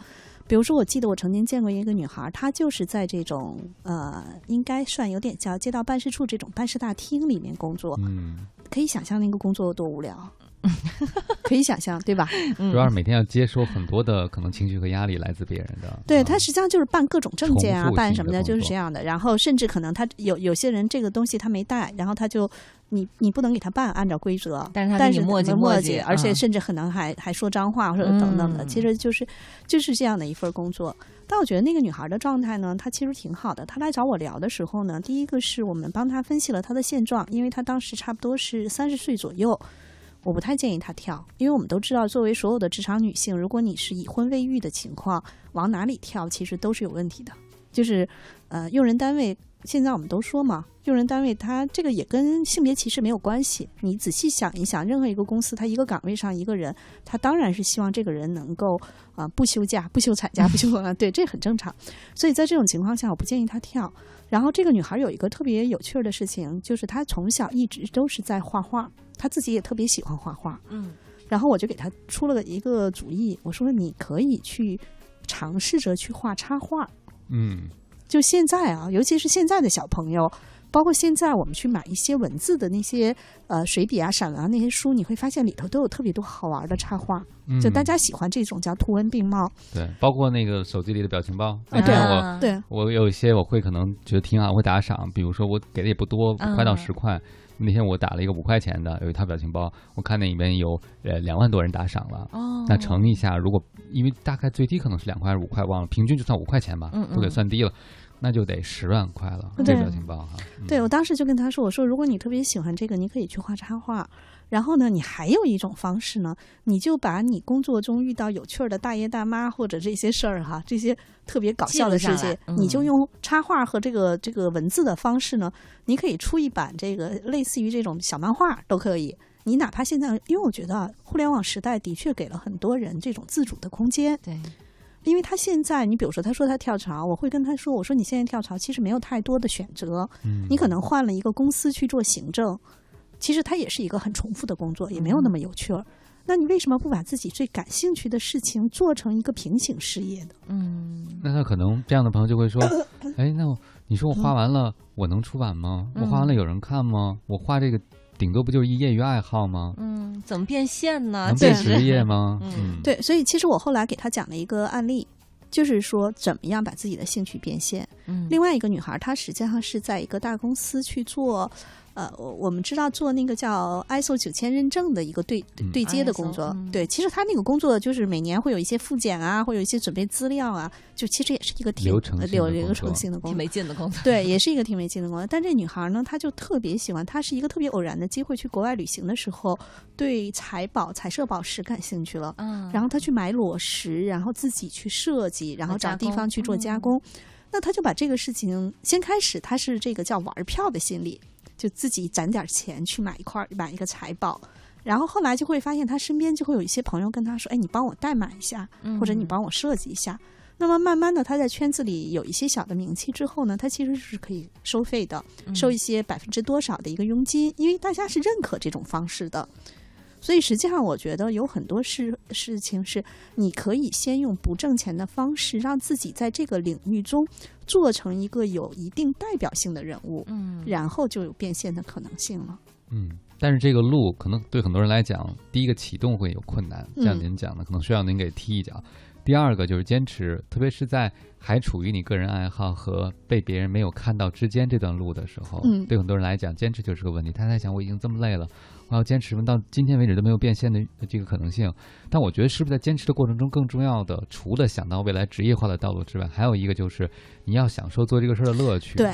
比如说，我记得我曾经见过一个女孩，她就是在这种呃，应该算有点叫街道办事处这种办事大厅里面工作，嗯，可以想象那个工作有多无聊，可以想象，对吧？嗯主要是每天要接收很多的可能情绪和压力来自别人的。对啊他实际上就是办各种证件啊办什么的，就是这样的。然后甚至可能他有有些人这个东西他没带，然后他就你你不能给他办，按照规则，但是他但是磨叽磨磨叽而且嗯甚至可能还还说脏话或者等等的。嗯其实就是就是这样的一份工作。但我觉得那个女孩的状态呢，她其实挺好的。她来找我聊的时候呢，第一个是我们帮她分析了她的现状，因为她当时差不多是三十岁左右。我不太建议她跳，因为我们都知道，作为所有的职场女性，如果你是已婚未育的情况，往哪里跳其实都是有问题的。就是呃，用人单位现在我们都说嘛，用人单位它这个也跟性别歧视没有关系。你仔细想一想，任何一个公司，它一个岗位上一个人，他当然是希望这个人能够啊、不休假、不休产假、不休啊，对，这很正常。所以在这种情况下，我不建议她跳。然后这个女孩有一个特别有趣儿的事情，就是她从小一直都是在画画，她自己也特别喜欢画画。嗯，然后我就给她出了一个主意，我说你可以去尝试着去画插画。嗯，就现在啊，尤其是现在的小朋友，包括现在我们去买一些文字的那些呃水笔啊、散文啊那些书，你会发现里头都有特别多好玩的插画。嗯就大家喜欢这种叫图文并茂。对，包括那个手机里的表情包。啊那天我啊对，我有一些我会可能觉得挺好，我会打赏，比如说我给的也不多，五块到嗯十块。那天我打了一个五块钱的，有一套表情包，我看那里面有呃两万多人打赏了。哦，那乘一下，如果因为大概最低可能是两块还是五块，忘了，平均就算五块钱吧，嗯嗯都给算低了，那就得十万块了。对这表情包哈，嗯对我当时就跟他说：“我说如果你特别喜欢这个，你可以去画插画。然后呢，你还有一种方式呢，你就把你工作中遇到有趣儿的大爷大妈或者这些事儿哈，这些特别搞笑的事情你就用插画和这个这个文字的方式呢，你可以出一版这个类似于这种小漫画都可以。你哪怕现在，因为我觉得啊互联网时代的确给了很多人这种自主的空间，对，因为他现在，你比如说他说他跳槽，我会跟他说，我说你现在跳槽其实没有太多的选择，嗯你可能换了一个公司去做行政，其实它也是一个很重复的工作，也没有那么有趣儿。那你为什么不把自己最感兴趣的事情做成一个平行事业呢？嗯，那他可能这样的朋友就会说，哎，那我你说我画完了，我能出版吗？我画完了有人看吗？我画这个顶多不就是一业余爱好吗？嗯，怎么变现呢？能这变职业吗？嗯嗯，对，所以其实我后来给他讲了一个案例，就是说怎么样把自己的兴趣变现。嗯，另外一个女孩，她实际上是在一个大公司去做，呃，我我们知道做那个叫 ISO 九千认证的一个对嗯对接的工作。嗯对，其实他那个工作就是每年会有一些复检啊，会有一些准备资料啊，就其实也是一个挺流程的工流流程作挺性的工作。没劲的工作。对，也是一个挺没劲的工作。但这女孩呢，她就特别喜欢，她是一个特别偶然的机会去国外旅行的时候，对彩宝、彩色宝石感兴趣了。嗯，然后她去买裸石，然后自己去设计，然后找地方去做加嗯工。那他就把这个事情，先开始他是这个叫玩票的心理，就自己攒点钱去买一块儿买一个财宝。然后后来就会发现，他身边就会有一些朋友跟他说：“哎，你帮我代买一下，或者你嗯帮我设计一下。”那么慢慢的，他在圈子里有一些小的名气之后呢，他其实是可以收费的，嗯收一些百分之多少的一个佣金，因为大家是认可这种方式的。所以实际上，我觉得有很多事事情是你可以先用不挣钱的方式，让自己在这个领域中做成一个有一定代表性的人物，嗯，然后就有变现的可能性了。嗯，但是这个路可能对很多人来讲，第一个启动会有困难，嗯像您讲的，可能需要您给踢一脚。第二个就是坚持，特别是在还处于你个人爱好和被别人没有看到之间这段路的时候，嗯对很多人来讲，坚持就是个问题。他在想，我已经这么累了，我要坚持到今天为止都没有变现的这个可能性。但我觉得，是不是在坚持的过程中，更重要的，除了想到未来职业化的道路之外，还有一个就是你要享受做这个事儿的乐趣。对，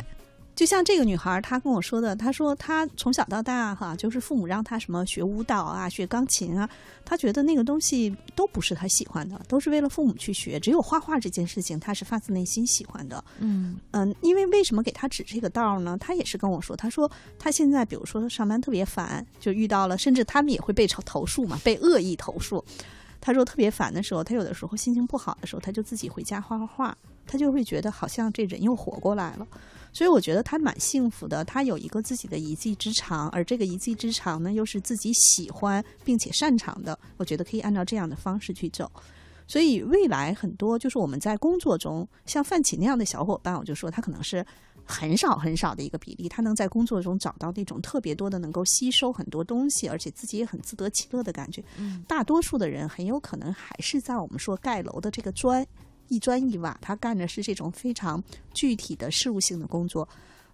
就像这个女孩儿，她跟我说的，她说她从小到大哈，就是父母让她什么学舞蹈啊、学钢琴啊，她觉得那个东西都不是她喜欢的，都是为了父母去学。只有画画这件事情，她是发自内心喜欢的。嗯嗯，因为为什么给她指这个道儿呢？她也是跟我说，她说她现在比如说上班特别烦，就遇到了，甚至他们也会被投投诉嘛，被恶意投诉。她说特别烦的时候，她有的时候心情不好的时候，她就自己回家画画画，她就会觉得好像这人又活过来了。所以我觉得他蛮幸福的，他有一个自己的一技之长，而这个一技之长呢，又是自己喜欢并且擅长的。我觉得可以按照这样的方式去走。所以未来很多就是我们在工作中，像范启那样的小伙伴，我就说他可能是很少很少的一个比例，他能在工作中找到那种特别多的能够吸收很多东西，而且自己也很自得其乐的感觉。嗯大多数的人很有可能还是在我们说盖楼的这个砖一砖一瓦，他干的是这种非常具体的事务性的工作。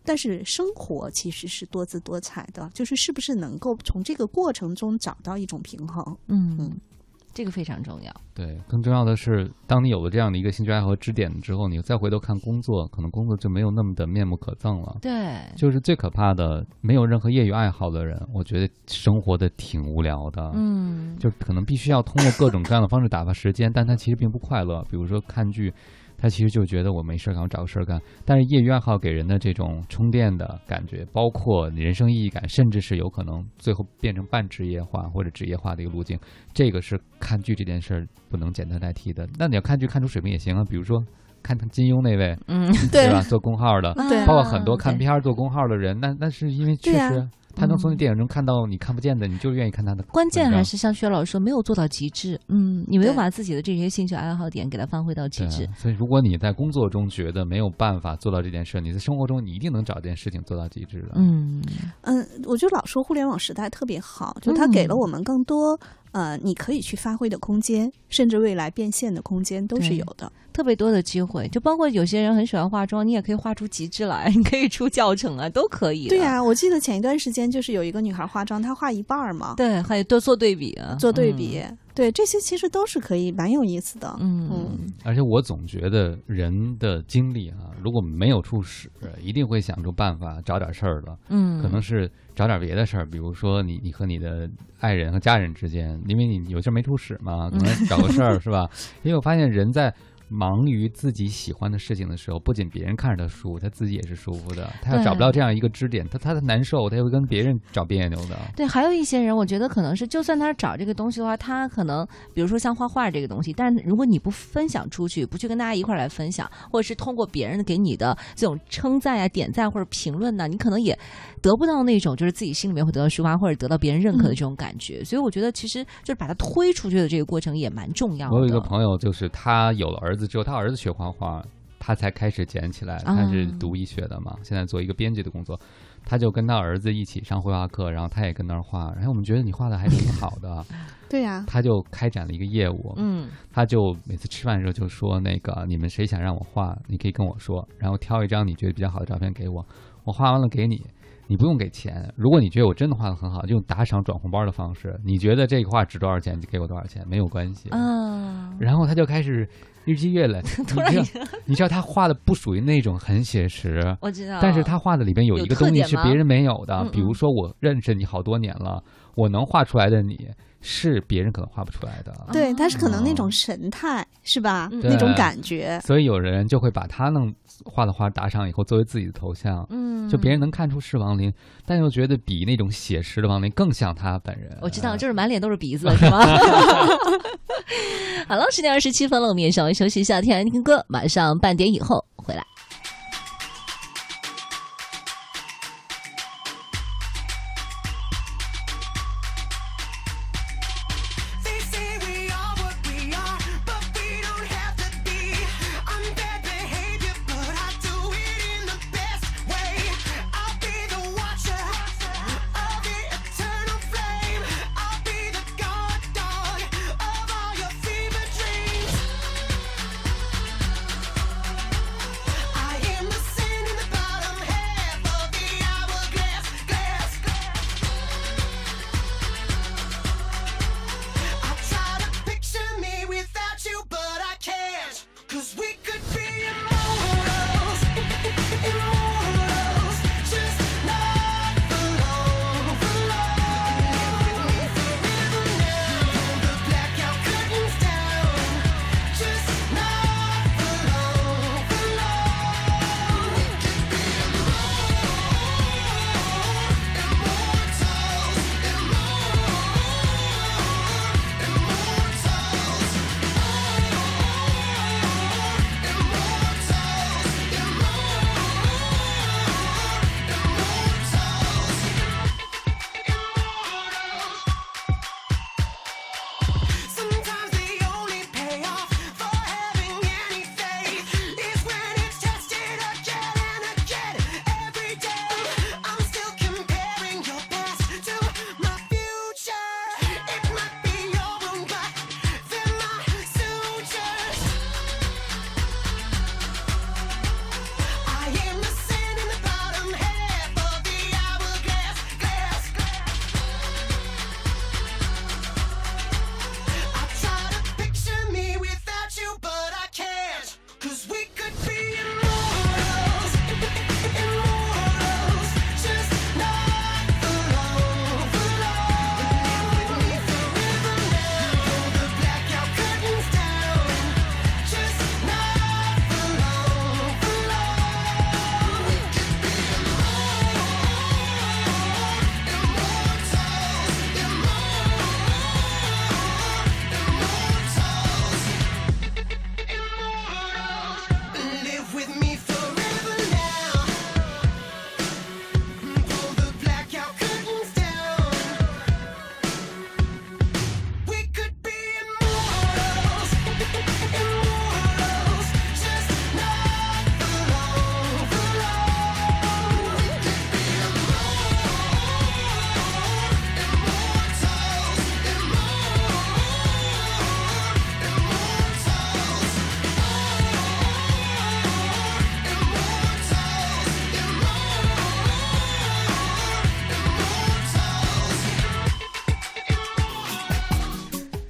但是生活其实是多姿多彩的，就是是不是能够从这个过程中找到一种平衡？嗯，这个非常重要。对，更重要的是，当你有了这样的一个兴趣爱好和支点之后，你再回头看工作，可能工作就没有那么的面目可憎了。对，就是最可怕的，没有任何业余爱好的人，我觉得生活的挺无聊的。嗯，就可能必须要通过各种各样的方式打发时间，但他其实并不快乐。比如说看剧，他其实就觉得我没事儿干，我找个事儿干。但是业余爱好给人的这种充电的感觉，包括人生意义感，甚至是有可能最后变成半职业化或者职业化的一个路径，这个是看剧这件事儿不能简单代替的。那你要看剧看出水平也行啊，比如说看金庸那位，嗯，对吧？做工号的，对包括很多看片儿做工号的人，那那是因为确实他能从你嗯电影中看到你看不见的，你就愿意看他的。关键还是像薛老师说，没有做到极致。嗯，你没有把自己的这些兴趣爱好点给它发挥到极致。所以，如果你在工作中觉得没有办法做到这件事，你在生活中你一定能找一件事情做到极致的。嗯嗯，我就老说互联网时代特别好，就它给了嗯我们更多、呃你可以去发挥的空间，甚至未来变现的空间都是有的。特别多的机会，就包括有些人很喜欢化妆，你也可以画出极致来，你可以出教程啊，都可以。对呀、我记得前一段时间就是有一个女孩化妆，她画一半儿嘛，对，还有多做对比啊，做对比，对这些其实都是可以蛮有意思的。嗯。嗯嗯而且我总觉得人的精力啊，如果没有处使，一定会想出办法找点事儿的。嗯，可能是找点别的事儿，比如说你你和你的爱人和家人之间，因为你有事儿没处使嘛，可能 找个事儿是吧？因为我发现人在忙于自己喜欢的事情的时候，不仅别人看着他舒服，他自己也是舒服的。他要找不到这样一个支点，他他的难受，他会跟别人找别扭的。对，还有一些人，我觉得可能是，就算他找这个东西的话，他可能，比如说像画画这个东西，但如果你不分享出去，不去跟大家一块儿来分享，或者是通过别人给你的这种称赞啊、点赞或者评论呢，你可能也得不到那种就是自己心里面会得到抒发或者得到别人认可的这种感觉。所以我觉得，其实就是把它推出去的这个过程也蛮重要的。我有一个朋友，就是他有了儿子之后，他儿子学画画，他才开始捡起来。他是读医学的嘛，现在做一个编辑的工作，他就跟他儿子一起上绘画课，然后他也跟那儿画。然后我们觉得你画的还挺 好的，对呀、他就开展了一个业务。嗯他就每次吃饭的时候就说：“那个你们谁想让我画，你可以跟我说，然后挑一张你觉得比较好的照片给我，我画完了给你。”你不用给钱，如果你觉得我真的画的很好，就用打赏转红包的方式。你觉得这个画值多少钱，你就给我多少钱，没有关系。嗯，然后他就开始日积月累。突然你知道，你知道他画的不属于那种很写实，我知道，但是他画的里边有一个东西有特点吗是别人没有的嗯。比如说，我认识你好多年了，我能画出来的你是别人可能画不出来的。对，但是可能那哦种神态是吧？嗯那种感觉，所以有人就会把他弄画的画打赏以后作为自己的头像，嗯，就别人能看出是王林，但又觉得比那种写实的王林更像他本人。我知道，就是满脸都是鼻子，是吗？好了，十点二十七分了，我们也稍微休息一下，听听歌，马上半点以后回来。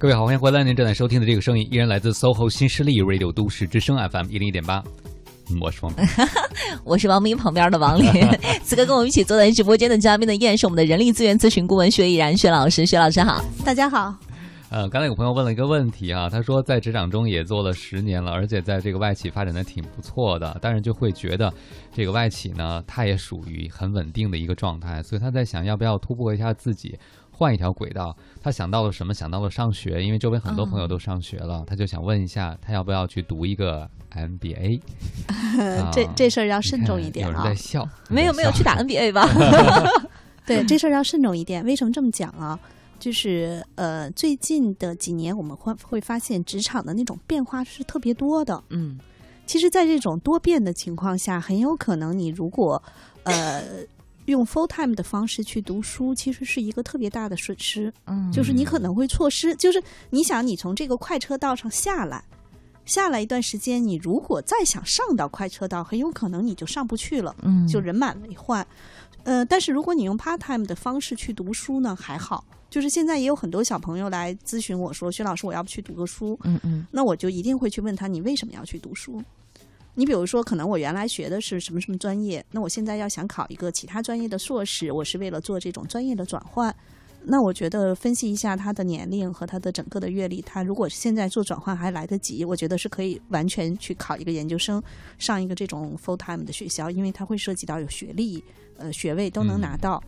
各位好，欢迎回来！您正在收听的这个声音依然来自 SOHO 新势力 Radio 都市之声 FM 一零一点八，嗯我是王斌。我是王明旁边的王林。此刻跟我们一起坐在直播间的嘉宾呢，依然是我们的人力资源咨询顾问薛毅然薛老师。薛老师好，大家好，呃，刚才有朋友问了一个问题啊，他说在职场中也做了十年了，而且在这个外企发展的挺不错的，但是就会觉得这个外企呢，它也属于很稳定的一个状态，所以他在想要不要突破一下自己。换一条轨道，他想到了什么？想到了上学，因为周围很多朋友都上学了，他就想问一下，他要不要去读一个 MBA？啊这这事儿要慎重一点啊有人在。笑，没有没有去打 NBA 吧？对，这事儿要慎重一点。为什么这么讲啊？就是呃，最近的几年，我们会会发现职场的那种变化是特别多的。嗯其实，在这种多变的情况下，很有可能你如果呃用 full time 的方式去读书，其实是一个特别大的损失。嗯，就是你可能会错失，就是你想你从这个快车道上下来，下来一段时间，你如果再想上到快车道，很有可能你就上不去了，嗯就人满为患。呃，但是如果你用 part time 的方式去读书呢，还好。就是现在也有很多小朋友来咨询我说：“薛老师，我要不去读个书？”嗯嗯那我就一定会去问他，你为什么要去读书？你比如说，可能我原来学的是什么什么专业，那我现在要想考一个其他专业的硕士，我是为了做这种专业的转换。那我觉得分析一下他的年龄和他的整个的阅历，他如果现在做转换还来得及，我觉得是可以完全去考一个研究生，上一个这种 full time 的学校，因为它会涉及到有学历、呃学位都能拿到。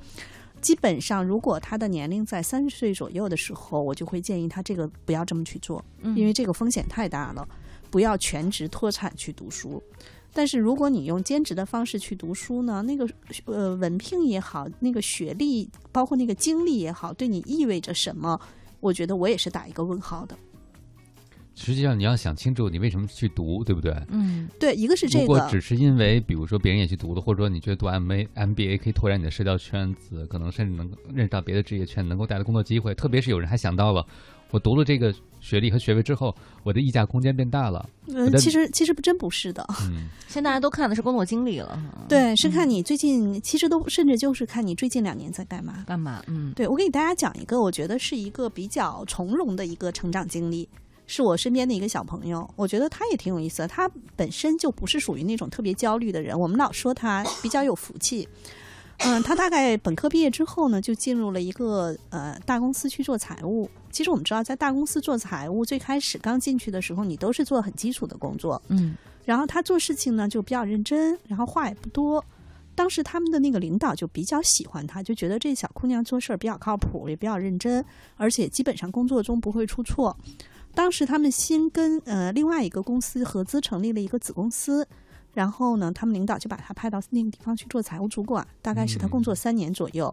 基本上，如果他的年龄在三十岁左右的时候，我就会建议他这个不要这么去做，嗯因为这个风险太大了，不要全职脱产去读书。但是如果你用兼职的方式去读书呢，那个呃文凭也好，那个学历，包括那个经历也好，对你意味着什么？我觉得我也是打一个问号的。实际上你要想清楚你为什么去读，对不对？嗯对，一个是这个，如果只是因为，比如说别人也去读了，或者说你觉得读 M A M B A 可以拓展你的社交圈子，可能甚至能够认识到别的职业圈，能够带来工作机会。特别是有人还想到了，我读了这个学历和学位之后，我的溢价空间变大了。嗯、其实其实真不是的。嗯，现在大家都看的是工作经历了，对，是看你最近，其实都甚至就是看你最近两年在干嘛。干嘛？嗯对我给大家讲一个，我觉得是一个比较从容的一个成长经历，是我身边的一个小朋友，我觉得他也挺有意思的。他本身就不是属于那种特别焦虑的人，我们老说他比较有福气。嗯，他大概本科毕业之后呢，就进入了一个呃大公司去做财务。其实我们知道，在大公司做财务，最开始刚进去的时候，你都是做很基础的工作，嗯然后他做事情呢就比较认真，然后话也不多。当时他们的那个领导就比较喜欢他，就觉得这小姑娘做事儿比较靠谱，也比较认真，而且基本上工作中不会出错。当时他们新跟呃另外一个公司合资成立了一个子公司，然后呢，他们领导就把他派到那个地方去做财务主管，大概是他工作三年左右，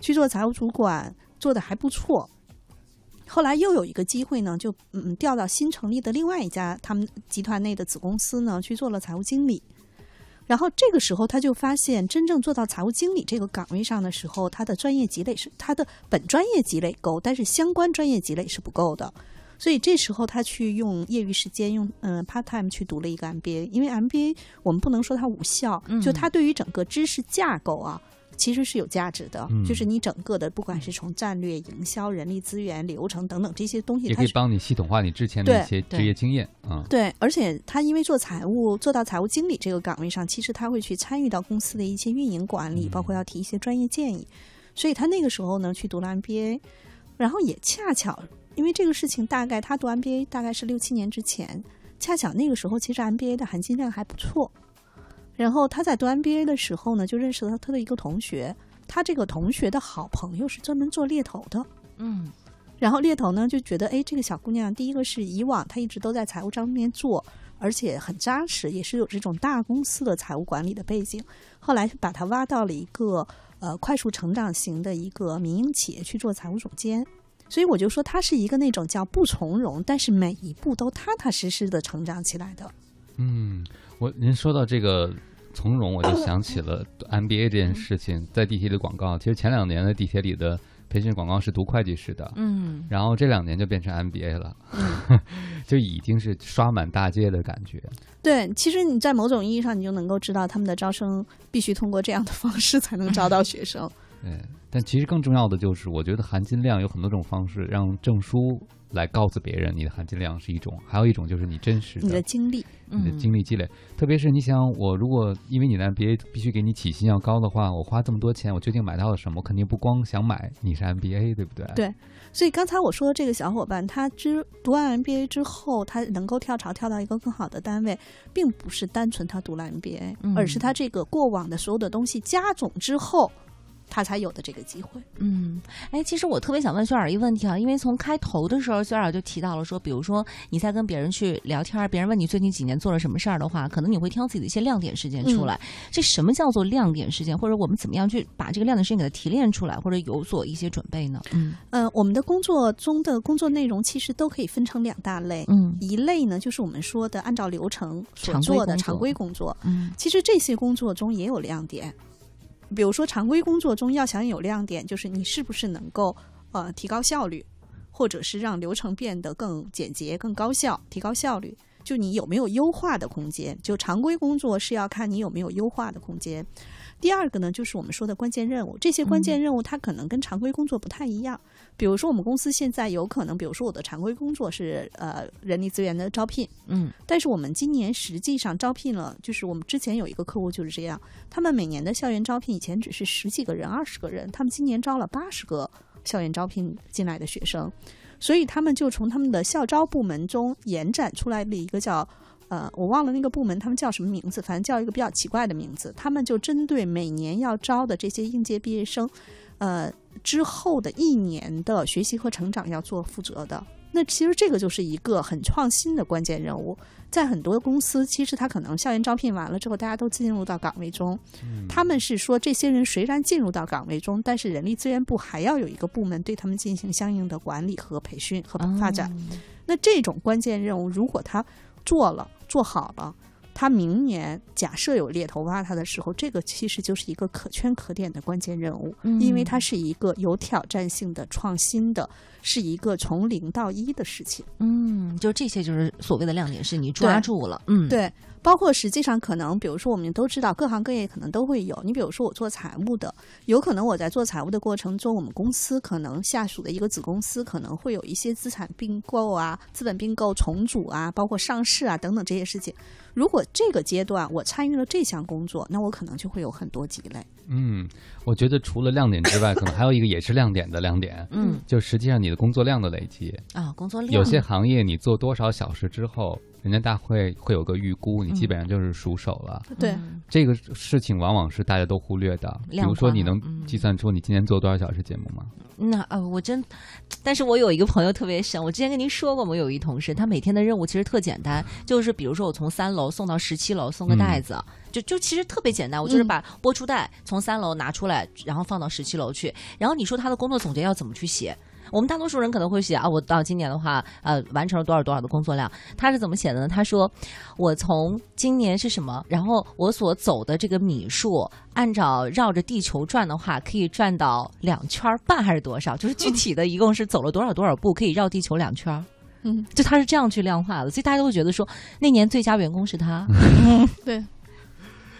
去做财务主管，做的还不错。后来又有一个机会呢，就嗯调到新成立的另外一家他们集团内的子公司呢，去做了财务经理。然后这个时候他就发现，真正做到财务经理这个岗位上的时候，他的专业积累是他的本专业积累够，但是相关专业积累是不够的。所以这时候他去用业余时间用嗯、part time 去读了一个 MBA，因为 MBA 我们不能说它无效，嗯就它对于整个知识架构啊。其实是有价值的，嗯就是你整个的，不管是从战略、营销、人力资源、流程等等这些东西，也可以帮你系统化你之前的一些职业经验啊。对，而且他因为做财务，做到财务经理这个岗位上，其实他会去参与到公司的一些运营管理，包括要提一些专业建议。所以他那个时候呢，去读了 MBA，然后也恰巧，因为这个事情大概他读 MBA 大概是六七年之前，恰巧那个时候其实 MBA 的含金量还不错。然后他在读 MBA 的时候呢，就认识了他的一个同学，他这个同学的好朋友是专门做猎头的。嗯然后猎头呢就觉得，哎，这个小姑娘，第一个是以往她一直都在财务上面做，而且很扎实，也是有这种大公司的财务管理的背景。后来把她挖到了一个呃快速成长型的一个民营企业去做财务总监。所以我就说，她是一个那种叫不从容，但是每一步都踏踏实实的成长起来的。嗯，我您说到这个从容，我就想起了 MBA 这件事情，在地铁里广告。其实前两年的地铁里的培训广告是读会计师的，嗯然后这两年就变成 MBA 了，嗯 就已经是刷满大街的感觉。对，其实你在某种意义上，你就能够知道他们的招生必须通过这样的方式才能招到学生。对，但其实更重要的就是，我觉得含金量有很多种方式，让证书来告诉别人你的含金量是一种，还有一种就是你真实你的的经历，你的嗯经历积累。特别是你想，我如果因为你的 MBA 必须给你起薪要高的话，我花这么多钱，我究竟买到了什么？我肯定不光想买你是 MBA，对不对？对所以刚才我说的这个小伙伴，他之读完 MBA 之后，他能够跳槽跳到一个更好的单位，并不是单纯他读了 MBA，、嗯而是他这个过往的所有的东西加总之后，他才有的这个机会。嗯，哎，其实我特别想问薛尔一个问题啊，因为从开头的时候，薛尔就提到了说，比如说你在跟别人去聊天儿，别人问你最近几年做了什么事儿的话，可能你会挑自己的一些亮点事件出来。这什么叫做亮点事件，或者我们怎么样去把这个亮点事件给它提炼出来，或者有所一些准备呢？嗯。呃，我们的工作中的工作内容其实都可以分成两大类，嗯。一类呢就是我们说的按照流程所常规工作。做的常规工作，嗯。其实这些工作中也有亮点，比如说常规工作中要想有亮点，就是你是不是能够呃提高效率，或者是让流程变得更简洁、更高效，提高效率。就你有没有优化的空间？就常规工作是要看你有没有优化的空间。第二个呢，就是我们说的关键任务。这些关键任务它可能跟常规工作不太一样。比如说，我们公司现在有可能，比如说我的常规工作是呃人力资源的招聘，嗯但是我们今年实际上招聘了，就是我们之前有一个客户就是这样，他们每年的校园招聘以前只是十几个人、二十个人，他们今年招了八十个校园招聘进来的学生，所以他们就从他们的校招部门中延展出来了一个叫。呃，我忘了那个部门他们叫什么名字，反正叫一个比较奇怪的名字。他们就针对每年要招的这些应届毕业生，呃，之后的一年的学习和成长要做负责的。那其实这个就是一个很创新的关键任务。在很多公司，其实他可能校园招聘完了之后，大家都进入到岗位中。他们是说，这些人虽然进入到岗位中，但是人力资源部还要有一个部门对他们进行相应的管理和培训和发展。那这种关键任务，如果他做了做好了，他明年假设有猎头挖他的时候，这个其实就是一个可圈可点的关键任务，嗯因为它是一个有挑战性的、创新的，是一个从零到一的事情。嗯，就这些就是所谓的亮点，是你抓住了。嗯，对，包括实际上可能，比如说我们都知道各行各业可能都会有。你比如说我做财务的，有可能我在做财务的过程中，我们公司可能下属的一个子公司可能会有一些资产并购啊、资本并购、重组啊，包括上市啊等等这些事情。如果这个阶段我参与了这项工作，那我可能就会有很多积累。嗯，我觉得除了亮点之外，可能还有一个也是亮点的亮点，嗯就实际上你的工作量的累积。啊，工作量有些行业你做多少小时之后，人家大会会有个预估，你基本上就是熟手了。对，嗯这个事情往往是大家都忽略的。比如说，你能嗯计算出你今天做多少小时节目吗？那呃，我真，但是我有一个朋友特别神，我之前跟您说过，我有一同事，他每天的任务其实特简单，就是比如说我从三楼送到十七楼，送个袋子，就就其实特别简单，我就是嗯把播出带从三楼拿出来，然后放到十七楼去。然后你说他的工作总结要怎么去写？我们大多数人可能会写啊，我到今年的话，呃，完成了多少多少的工作量。他是怎么写的呢？他说，我从今年是什么，然后我所走的这个米数，按照绕着地球转的话，可以转到两圈儿半还是多少？就是具体的一共是走了多少多少步，可以绕地球两圈儿。嗯，就他是这样去量化的，所以大家都会觉得说，那年最佳员工是他。嗯 对，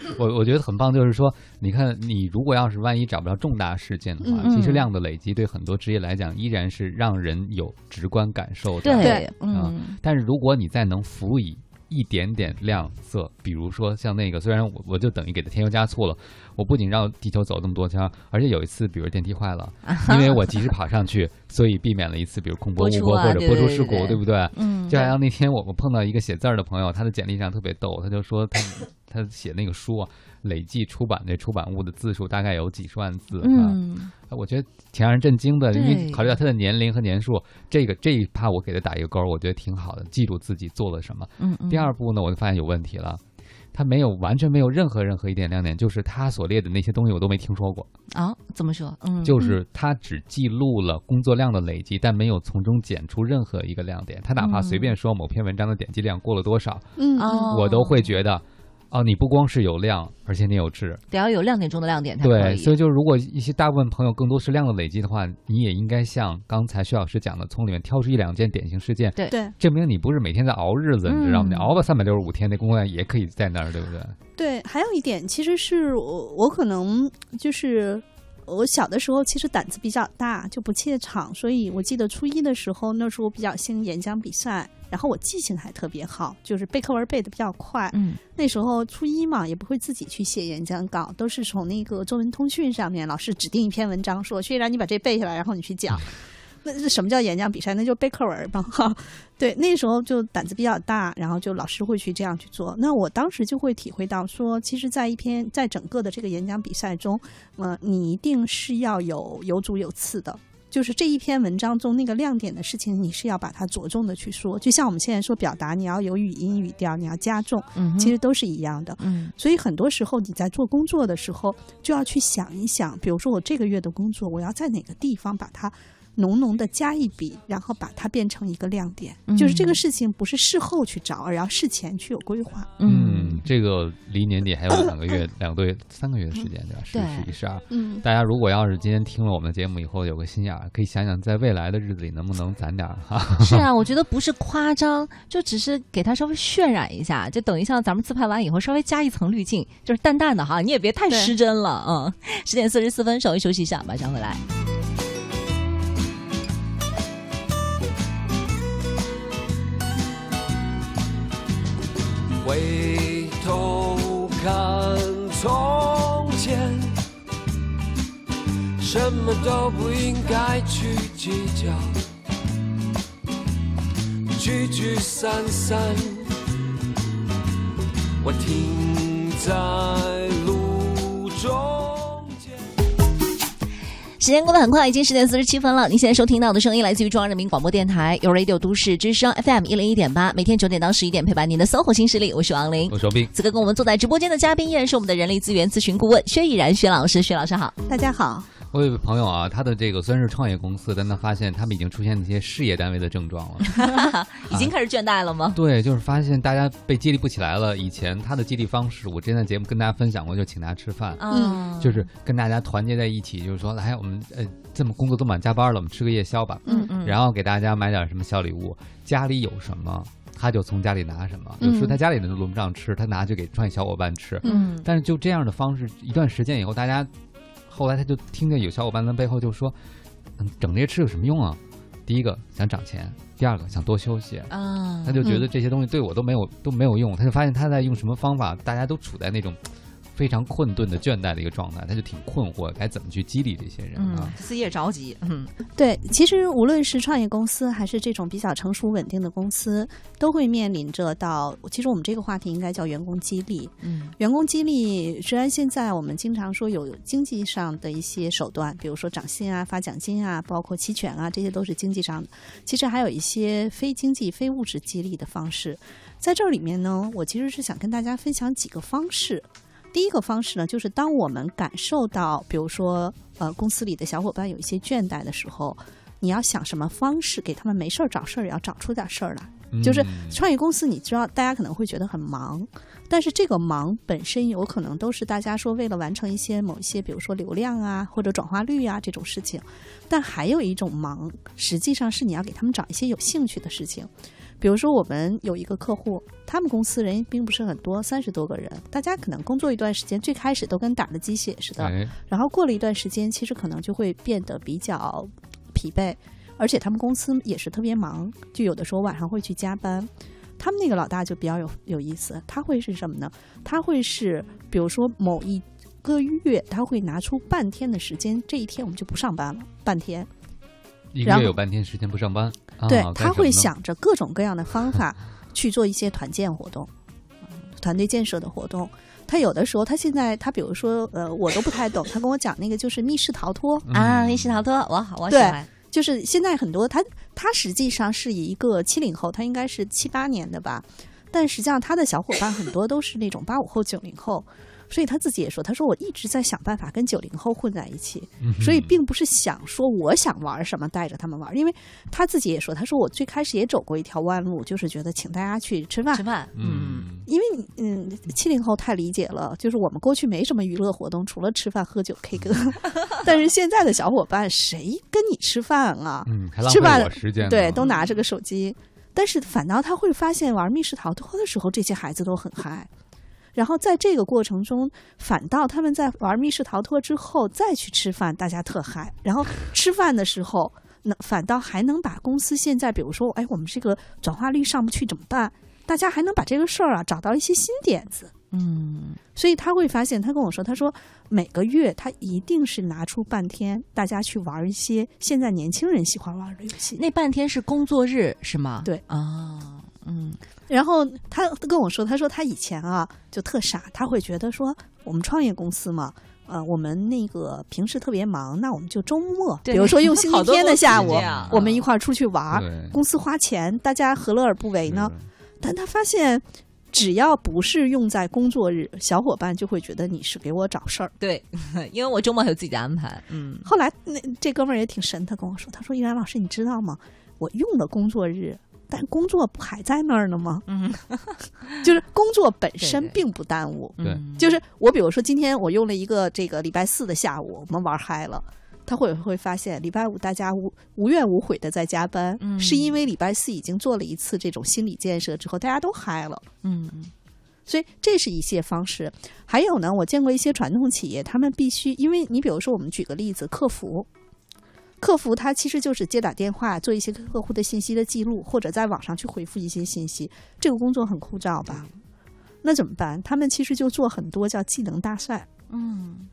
我我觉得很棒，就是说，你看，你如果要是万一找不到重大事件的话，嗯其实量的累积对很多职业来讲依然是让人有直观感受的。对，啊嗯，但是如果你再能辅以一点点亮色，比如说像那个，虽然我我就等于给它添油加醋了，我不仅绕地球走这么多圈儿，而且有一次，比如电梯坏了，因为我及时跑上去，所以避免了一次比如空播、播出误播或者播出事故，对不对？嗯就好像那天我我碰到一个写字儿的朋友，他的简历上特别逗，他就说他 他写那个书啊，累计出版的出版物的字数大概有几十万字啊。嗯，我觉得挺让人震惊的，因为考虑到他的年龄和年数，这个这一趴我给他打一个勾儿，我觉得挺好的，记住自己做了什么。嗯嗯，第二步呢，我就发现有问题了。他没有完全没有任何任何一点亮点，就是他所列的那些东西我都没听说过，啊，怎么说？嗯，就是他只记录了工作量的累积，但没有从中剪出任何一个亮点。他哪怕随便说某篇文章的点击量过了多少，嗯，哦，我都会觉得，哦，你不光是有量，而且你有质。得要有亮点中的亮点才可对，所以就如果一些大部分朋友更多是量的累积的话，你也应该像刚才薛老师讲的，从里面挑出一两件典型事件，对，证明你不是每天在熬日子，你知道吗？嗯你熬了三百六十五天，那工作量也可以在那儿，对不对？对，还有一点，其实是我我可能就是，我小的时候其实胆子比较大，就不怯场，所以我记得初一的时候，那时候我比较兴演讲比赛，然后我记性还特别好，就是背课文背的比较快。嗯那时候初一嘛，也不会自己去写演讲稿，都是从那个中文通讯上面老师指定一篇文章，说薛然你把这背下来，然后你去讲。那是什么叫演讲比赛？那就背课文吧，哈。对，那时候就胆子比较大，然后就老师会去这样去做。那我当时就会体会到说，其实，在一篇在整个的这个演讲比赛中，呃，你一定是要有有主有次的。就是这一篇文章中那个亮点的事情，你是要把它着重的去说。就像我们现在说表达，你要有语音语调，你要加重，嗯，其实都是一样的。嗯所以很多时候你在做工作的时候，就要去想一想，比如说我这个月的工作，我要在哪个地方把它浓浓的加一笔，然后把它变成一个亮点。嗯就是这个事情不是事后去找，而要事前去有规划。嗯，这个离年底还有两个月、两个多月、三个月的时间，对吧？十、对十一、十二。嗯，大家如果要是今天听了我们的节目以后有个心眼儿，可以想想在未来的日子里能不能攒点儿哈。是啊，我觉得不是夸张，就只是给它稍微渲染一下，就等于像咱们自拍完以后稍微加一层滤镜，就是淡淡的哈，你也别太失真了。嗯，十点四十四分，稍微休息一下，马上回来。回头看从前，什么都不应该去计较，聚聚散散，我停在时间过得很快，已经十点四十七分了。您现在收听到的声音来自于中央人民广播电台，由 Radio 都市之声 FM 一零一点八，每天九点到十一点陪伴您的 SOHO 新势力，我是王琳我。是王斌，此刻跟我们坐在直播间的嘉宾依然是我们的人力资源咨询顾问薛毅然薛老师，薛老师好。大家好。我有一位朋友啊，他的这个虽然是创业公司，但他发现他们已经出现那些事业单位的症状了。已经开始倦怠了吗？对，就是发现大家被激励不起来了。以前他的激励方式，我之前在节目跟大家分享过，就请大家吃饭。嗯，就是跟大家团结在一起，就是说，来，我们呃这么工作这么晚加班了，我们吃个夜宵吧。嗯嗯，然后给大家买点什么小礼物，家里有什么他就从家里拿什么。有时候嗯他家里人都轮不上吃，他拿去给创业小伙伴吃。嗯但是就这样的方式，一段时间以后，大家后来他就听见有小伙伴在背后就说：“嗯，整这些吃有什么用啊？第一个想涨钱，第二个想多休息。”啊，他就觉得这些东西对我都没有都没有用，他就发现他在用什么方法，大家都处在那种非常困顿的倦怠的一个状态，他就挺困惑，该怎么去激励这些人嗯啊？，自己也着急。嗯对，其实无论是创业公司还是这种比较成熟稳定的公司，都会面临着到，其实我们这个话题应该叫员工激励。嗯员工激励虽然现在我们经常说有经济上的一些手段，比如说涨薪啊、发奖金啊、包括期权啊，这些都是经济上的。其实还有一些非经济、非物质激励的方式。在这里面呢，我其实是想跟大家分享几个方式。第一个方式呢，就是当我们感受到，比如说，呃，公司里的小伙伴有一些倦怠的时候，你要想什么方式给他们没事儿找事儿，也要找出点事儿来。就是嗯创业公司，你知道，大家可能会觉得很忙，但是这个忙本身有可能都是大家说为了完成一些某一些，比如说流量啊或者转化率啊这种事情。但还有一种忙，实际上是你要给他们找一些有兴趣的事情。比如说，我们有一个客户，他们公司人并不是很多，三十多个人，大家可能工作一段时间，最开始都跟打了鸡血似的，哎，然后过了一段时间，其实可能就会变得比较疲惫，而且他们公司也是特别忙，就有的时候晚上会去加班。他们那个老大就比较有有意思，他会是什么呢？他会是比如说某一个月，他会拿出半天的时间，这一天我们就不上班了，半天。一个月有半天时间不上班，啊对，他会想着各种各样的方法 去做一些团建活动，团队建设的活动。他有的时候，他现在他比如说，呃，我都不太懂，他跟我讲那个就是密室逃脱，啊，嗯密室逃脱，我好，我喜欢。就是现在很多他他实际上是一个七零后，他应该是七八年的吧，但实际上他的小伙伴很多都是那种八五后、九零后，所以他自己也说，他说我一直在想办法跟九零后混在一起，嗯所以并不是想说我想玩什么带着他们玩，因为他自己也说，他说我最开始也走过一条弯路，就是觉得请大家去吃饭吃。饭，嗯，嗯，因为你嗯，七零后太理解了，就是我们过去没什么娱乐活动，除了吃饭、喝酒、K 歌。但是现在的小伙伴，谁跟你吃饭啊？嗯，还浪吃饭费我时间，对，都拿着个手机。但是反倒他会发现玩密室逃脱的时候，这些孩子都很嗨。然后在这个过程中，反倒他们在玩密室逃脱之后再去吃饭，大家特嗨。然后吃饭的时候，那反倒还能把公司现在，比如说，哎，我们这个转化率上不去怎么办？大家还能把这个事儿啊找到一些新点子。嗯所以他会发现，他跟我说，他说每个月他一定是拿出半天，大家去玩一些现在年轻人喜欢玩的游戏。那半天是工作日是吗？对啊，嗯然后他跟我说，他说他以前啊就特傻，他会觉得说我们创业公司嘛。呃，我们那个平时特别忙，那我们就周末，比如说用星期天的下午我们一块儿出去玩儿，公司花钱，大家何乐而不为呢？但他发现，只要不是用在工作日，小伙伴就会觉得你是给我找事儿。对，因为我周末还有自己的安排。嗯后来那这哥们儿也挺神，他跟我说，他说：“依然老师，你知道吗？我用了工作日，但工作不还在那儿呢吗？嗯，就是工作本身并不耽误。对嗯就是我比如说今天我用了一个这个礼拜四的下午，我们玩嗨了。”他会会发现，礼拜五大家无无怨无悔的在加班，嗯是因为礼拜四已经做了一次这种心理建设之后，大家都嗨了。嗯所以这是一些方式。还有呢，我见过一些传统企业，他们必须，因为你比如说，我们举个例子，客服，客服他其实就是接打电话，做一些客户的信息的记录，或者在网上去回复一些信息，这个工作很枯燥吧？那怎么办？他们其实就做很多叫技能大赛。嗯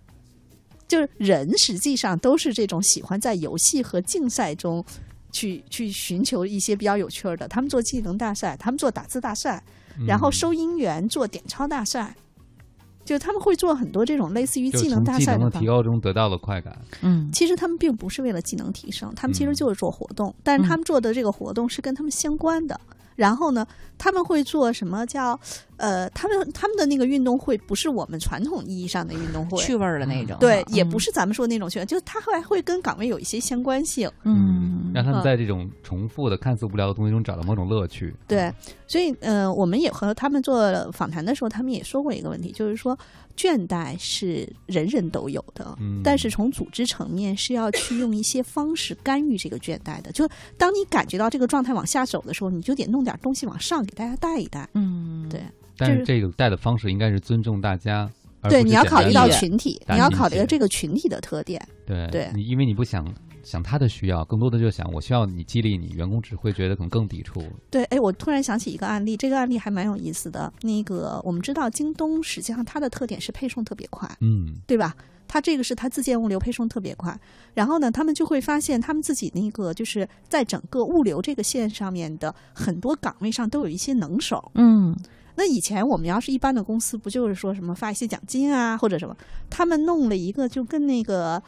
就是人实际上都是这种喜欢在游戏和竞赛中去去寻求一些比较有趣儿的。他们做技能大赛，他们做打字大赛，然后嗯收银员做点钞大赛，就他们会做很多这种类似于技能大赛的。提高中得到的快感。嗯其实他们并不是为了技能提升，他们其实嗯就是做活动，但是他们做的这个活动是跟他们相关的。然后呢，他们会做什么叫呃，他们他们的那个运动会不是我们传统意义上的运动会，趣味儿的那种。对，嗯也不是咱们说的那种趣味，就是它还会跟岗位有一些相关性。嗯让他们嗯在这种重复的、看似无聊的东西中找到某种乐趣。对，所以呃，我们也和他们做访谈的时候，他们也说过一个问题，就是说倦怠是人人都有的，嗯但是从组织层面是要去用一些方式干预这个倦怠的。就当你感觉到这个状态往下走的时候，你就得弄点东西往上给大家带一带。嗯对但是是这个带的方式应该是尊重大家，对，你要考虑到群体，你要考虑到这个群体的特点。对对你，因为你不想想他的需要，更多的就想我需要你激励你，员工只会觉得可能更抵触。对，哎，我突然想起一个案例，这个案例还蛮有意思的。那个我们知道，京东实际上它的特点是配送特别快，嗯，对吧？它这个是它自建物流配送特别快，然后呢，他们就会发现他们自己那个就是在整个物流这个线上面的很多岗位上都有一些能手。嗯那以前我们要是一般的公司，不就是说什么发一些奖金啊，或者什么？他们弄了一个就跟那个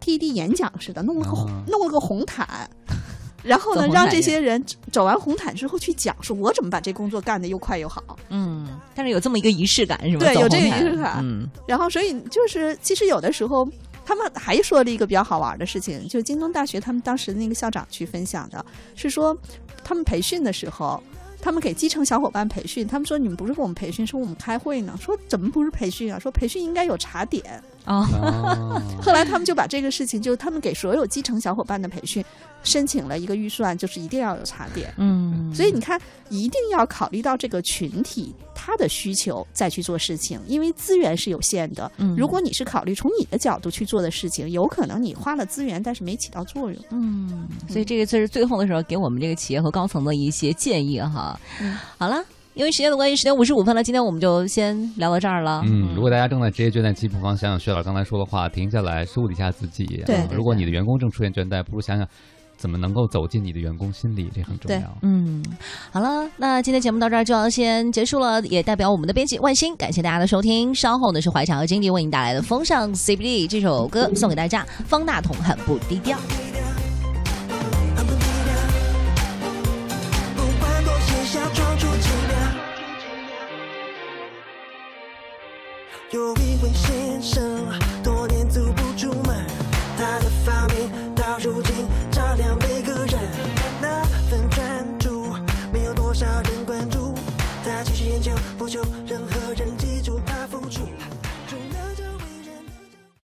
TED 演讲似的，弄了个红、啊弄了个红毯。然后呢，让这些人走完红毯之后去讲，说我怎么把这工作干得又快又好。嗯，但是有这么一个仪式感是吧？对有这个仪式感嗯然后，所以就是，其实有的时候，他们还说了一个比较好玩的事情，就京东大学他们当时的那个校长去分享的，是说他们培训的时候，他们给基层小伙伴培训，他们说你们不是给我们培训，是我们开会呢。说怎么不是培训啊？说培训应该有茶点。啊哦，后来他们就把这个事情，就他们给所有基层小伙伴的培训申请了一个预算，就是一定要有茶点。嗯，所以你看，一定要考虑到这个群体他的需求再去做事情，因为资源是有限的。嗯如果你是考虑从你的角度去做的事情，有可能你花了资源，但是没起到作用。嗯，所以这个就是最后的时候给我们这个企业和高层的一些建议哈。嗯好了。因为时间的关系，十点五十五分了，今天我们就先聊到这儿了。嗯，如果大家正在职业倦怠期，不妨想想薛老师刚才说的话，停下来梳理一下自己。对啊如果你的员工正出现倦怠，不如想想怎么能够走进你的员工心里，这很重对要。嗯，好了，那今天节目到这儿就要先结束了，也代表我们的编辑万星，感谢大家的收听。稍后呢是怀强和金迪为您带来的《风尚 CBD》这首歌送给大家，方大同很不低调。